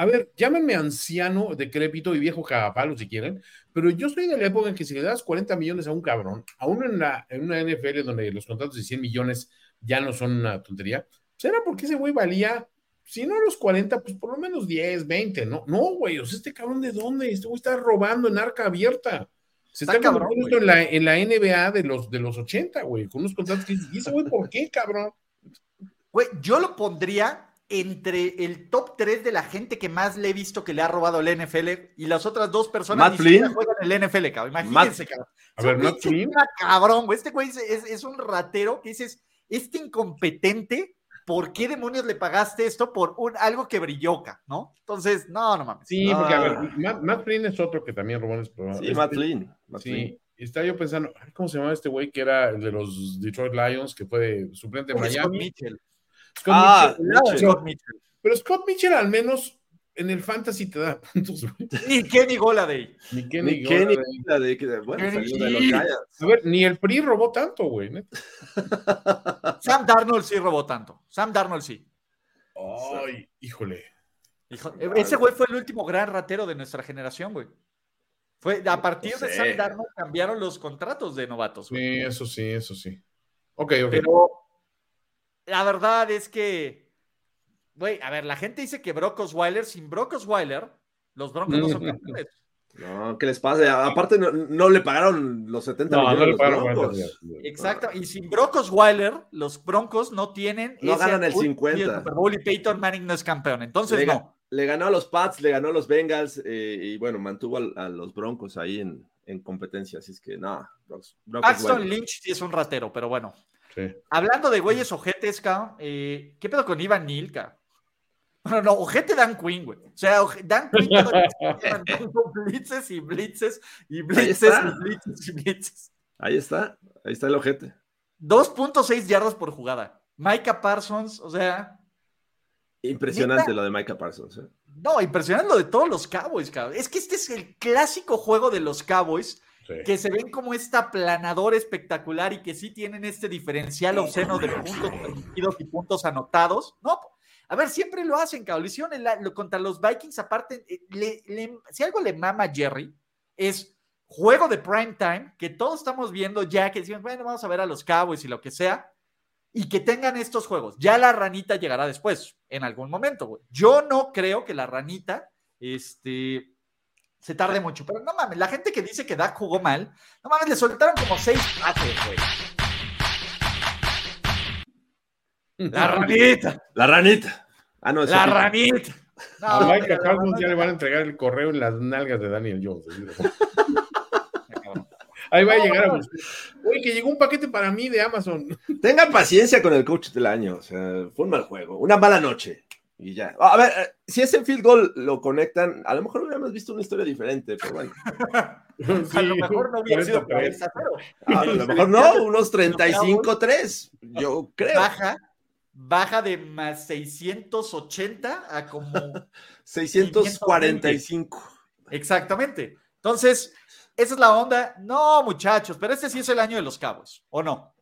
a ver, llámenme anciano, decrépito y viejo cagapalo si quieren, pero yo soy de la época en que si le das 40 millones a un cabrón, aún en, la, en una NFL donde los contratos de 100 millones ya no son una tontería, pues era porque ese güey valía, si no los 40, pues por lo menos 10, 20, ¿no? No, güey, o sea, este cabrón de dónde? Este güey está robando en arca abierta. Se está, Está cabrón, en la, en la NBA de los, de los 80, güey, con unos contratos que dices, ¿y ese güey por qué, cabrón? Güey, yo lo pondría entre el top 3 de la gente que más le he visto que le ha robado el NFL y las otras dos personas Matt ni siquiera Flynn. juegan el NFL, cabrón. Imagínense, cabrón. A ver, Es un Matt Flynn. tema cabrón, güey. Este güey es, es- es un ratero que dices, este incompetente, ¿por qué demonios le pagaste esto por un, algo que brilló, ca? ¿no? Entonces, no, no mames. Sí, porque a ver, Matt, Matt Flynn es otro que también robó en este programa. Sí, Este- Matt Flynn. Matt Flynn. Sí, estaba yo pensando, ay, ¿cómo se llama este güey que era el de los Detroit Lions, que fue suplente en Scott Miami? Mitchell. Scott Ah, Mitchell. Mitchell. Scott Mitchell. Pero Scott Mitchell al menos en el fantasy te da puntos, güey. Ni Kenny Goladay. Ni Kenny, Ni Kenny, Golladay. la de que, bueno, Kenny salió de los. Giants. A ver, ni el PRI robó tanto, güey. Sam Darnold sí robó tanto. Sam Darnold sí. Ay, híjole. Hijo, ese güey fue el último gran ratero de nuestra generación, güey. Fue, a partir de sé. Sam Darnold cambiaron los contratos de novatos, güey. Sí, eso sí, eso sí. Ok, ok. Pero la verdad es que, güey, a ver, la gente dice que Brock Osweiler, sin Brock Osweiler, los Broncos no son campeones. No, ¿qué les pasa? Aparte, no, no le pagaron los 70 no, no millones le a pagaron los 40 Broncos. Exacto, y sin Brock Osweiler, los Broncos no tienen. No ese ganan el atributo 50. y el Super Bowl y Peyton Manning no es campeón. Entonces, Le, no. le ganó a los Pats, le ganó a los Bengals eh, y bueno, mantuvo a, los Broncos ahí en, en competencia. Así es que nada, Paxton bueno. Lynch sí es un ratero, pero bueno. Sí. Hablando de güeyes ojetes, cabrón, eh, ¿qué pedo con Ivan Neal, cabrón? Bueno, no, ojete Dan Quinn, güey. O sea, oje- Dan Quinn blitzes y blitzes y blitzes y blitzes y blitzes. Ahí está, ahí está el ojete. 2.6 yardas por jugada. Micah Parsons, o sea, Impresionante Neta. lo de Micah Parsons. ¿eh? no, impresionante lo de todos los Cowboys, cabrón. Es que este es el clásico juego de los Cowboys sí. que se ven como esta planadora espectacular y que sí tienen este diferencial obsceno de puntos permitidos y puntos anotados. No, a ver, siempre lo hacen, cabrón. Lo hicieron en la- lo- contra los Vikings, aparte, eh, le- le- si algo le mama a Jerry, es juego de prime time, que todos estamos viendo ya, que decimos, bueno, vamos a ver a los Cowboys y lo que sea, y que tengan estos juegos. Ya la ranita llegará después, en algún momento, güey. Yo no creo que la ranita, este, se tarde mucho. Pero no mames, la gente que dice que Dak jugó mal, no mames, le soltaron como seis pases, güey. La ranita, La ranita. Ah, no, la ranita. No, A ranita. ya le van a entregar el correo en las nalgas de Daniel Jones. Ahí va a llegar a. Oye, que llegó un paquete para mí de Amazon. Tengan paciencia con el coach del año. O sea, fue un mal juego, una mala noche. Y ya. A ver, eh, si ese field goal lo conectan, a lo mejor hubiéramos visto una historia diferente, pero bueno. A lo mejor no hubiera sido 43. 40 0. A lo mejor no, unos 35-3. Yo creo. Baja, baja de más 680 a como 645. Exactamente. Entonces, esa es la onda. No, muchachos, pero este sí es el año de los cabos, ¿o no?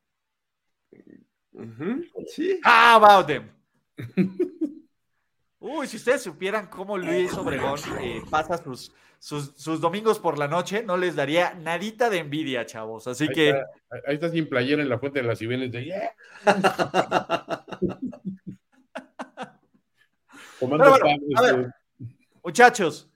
Ujú, Sí. How about them? Uy, si ustedes supieran cómo Luis Obregón eh, pasa sus, sus, sus domingos por la noche, no les daría nadita de envidia, chavos. Así Ahí que, está, ahí está sin playera en la fuente de las Cibeles de yeah. Bueno, a este, ver. muchachos,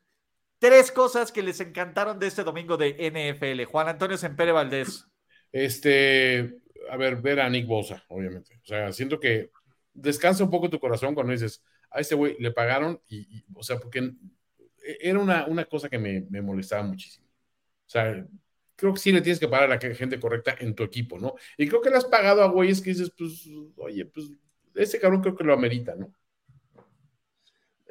tres cosas que les encantaron de este domingo de NFL. Juan Antonio Sempere Valdés. Este, a ver, ver a Nick Bosa, obviamente. O sea, siento que descansa un poco tu corazón cuando dices, a este güey le pagaron y, o sea, porque era una, una cosa que me, me molestaba muchísimo. O sea, creo que sí le tienes que pagar a la gente correcta en tu equipo, ¿no? Y creo que le has pagado a güeyes que dices, pues, oye, pues, ese cabrón creo que lo amerita, ¿no?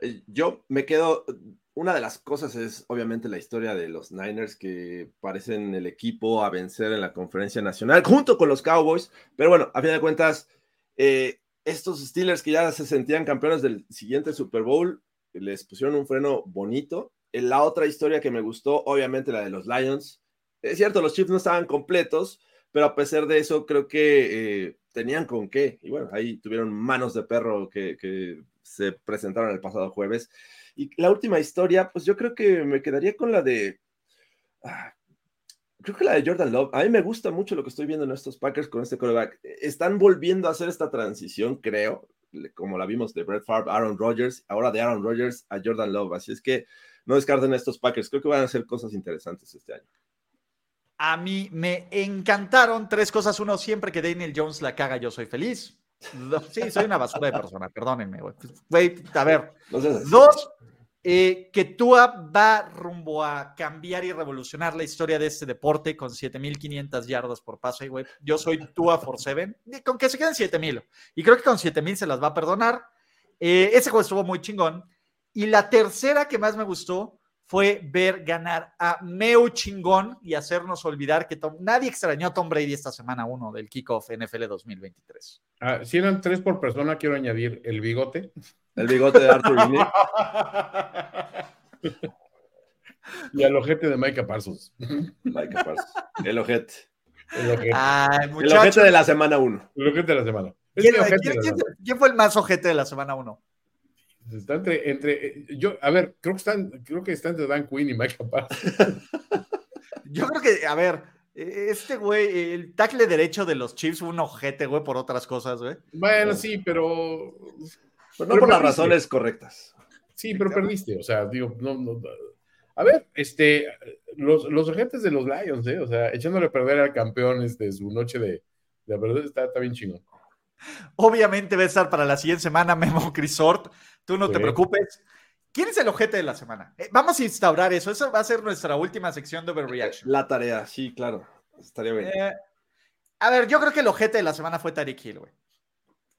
Eh, Yo me quedo. Una de las cosas es obviamente la historia de los Niners que parecen el equipo a vencer en la conferencia nacional junto con los Cowboys. Pero bueno, a fin de cuentas, eh, estos Steelers que ya se sentían campeones del siguiente Super Bowl les pusieron un freno bonito. La otra historia que me gustó, obviamente la de los Lions. Es cierto, los Chiefs no estaban completos, pero a pesar de eso, creo que eh, tenían con qué. Y bueno, ahí tuvieron manos de perro que, que se presentaron el pasado jueves. Y la última historia, pues yo creo que me quedaría con la de. ah, creo que la de Jordan Love. A mí me gusta mucho lo que estoy viendo en estos Packers con este quarterback. Están volviendo a hacer esta transición, creo, como la vimos de Brett Favre, Aaron Rodgers, ahora de Aaron Rodgers a Jordan Love. Así es que no descarten a estos Packers. Creo que van a hacer cosas interesantes este año. A mí me encantaron tres cosas. Uno, siempre que Daniel Jones la caga, yo soy feliz. Sí, soy una basura de persona, perdónenme, güey. Güey, a ver. No. Dos, eh, que Tua va rumbo a cambiar y revolucionar la historia de este deporte con 7500 yardas por pase, güey. Yo soy Tua for seven, con que se queden 7000. Y creo que con 7000 se las va a perdonar. Eh, ese juego estuvo muy chingón. Y la tercera que más me gustó fue ver ganar a Meu Chingón y hacernos olvidar que Tom- nadie extrañó a Tom Brady esta semana 1 del kickoff NFL 2023. Ah, si eran tres por persona, quiero añadir el bigote El bigote de Arthur y al ojete de Micah Parsons. Micah Parsons. El ojete. El ojete, Ay, El muchachos. ojete de la semana 1. el ojete de la semana. ¿Quién, ojete quién- quién fue el más ojete de la semana 1? Está entre, entre, eh, yo, a ver, creo que están, creo que está entre Dan Quinn y Micah Parsons. Yo creo que, a ver, eh, este güey, el tackle derecho de los Chiefs fue un ojete, güey, por otras cosas, güey. Bueno, sí, pero Pero no Pero por las razones correctas. Sí, pero perdiste, o sea, digo, no, no. A ver, este, los, los ojetes de los Lions, ¿eh? O sea, echándole a perder al campeón este, su noche de, de perder está, está bien chingón. Obviamente va a estar para la siguiente semana Memo Crisort. Tú no te preocupes. ¿Quién es el ojete de la semana? Eh, vamos a instaurar eso. Esa va a ser nuestra última sección de Overreaction. La tarea, sí, claro. Estaría bien. Eh, a ver, yo creo que el ojete de la semana fue Tariq Hill, güey.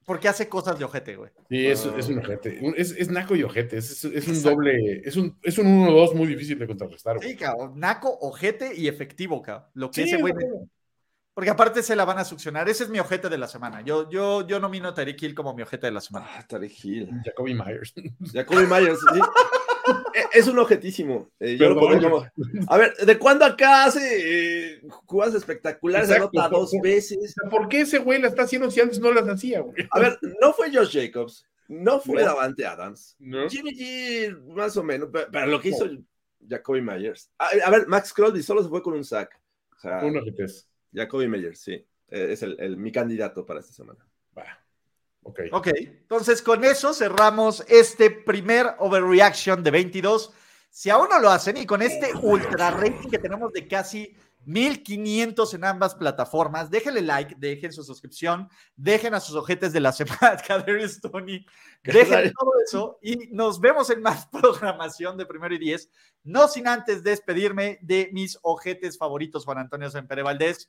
Porque hace cosas de ojete, güey. Sí, es, es un ojete. Es, es naco y ojete. Es, es- es un Exacto. doble. Es un, es un 1-2 muy difícil de contrarrestar. güey. Sí, cabrón. Naco, ojete y efectivo, cabrón. Lo que Sí, ese güey. güey. Porque aparte se la van a succionar. Ese es mi ojete de la semana. Yo, yo, yo nomino a Tariq Hill como mi ojete de la semana. Ah, Tariq Hill. Jacoby Myers. Jacoby Myers, sí. E- Es un objetísimo. Eh, yo lo Perdón, pondría como- A ver, ¿de cuándo acá hace eh, jugadas espectaculares? Exacto, Anota dos por- veces. ¿Por qué ese güey la está haciendo si antes no las hacía, güey? A ver, no fue Josh Jacobs, no fue No. Davante Adams. ¿No? Jimmy G, más o menos, pero, pero lo que hizo Jacoby Myers. A, a ver, Max Crosby solo se fue con un sack. O sea, Un ojetez. Jacoby Myers, sí. Eh, es el, el- mi candidato para esta semana. Va. Ok. Ok, entonces con eso cerramos este primer overreaction de 22. Si aún no lo hacen y con este ultra rating que tenemos de casi 1500 en ambas plataformas, déjenle like, dejen su suscripción, dejen a sus ojetes de la semana, Kadarius Tony, dejen todo eso y nos vemos en más programación de primero y 10. No sin antes despedirme de mis ojetes favoritos, Juan Antonio Sempere Valdés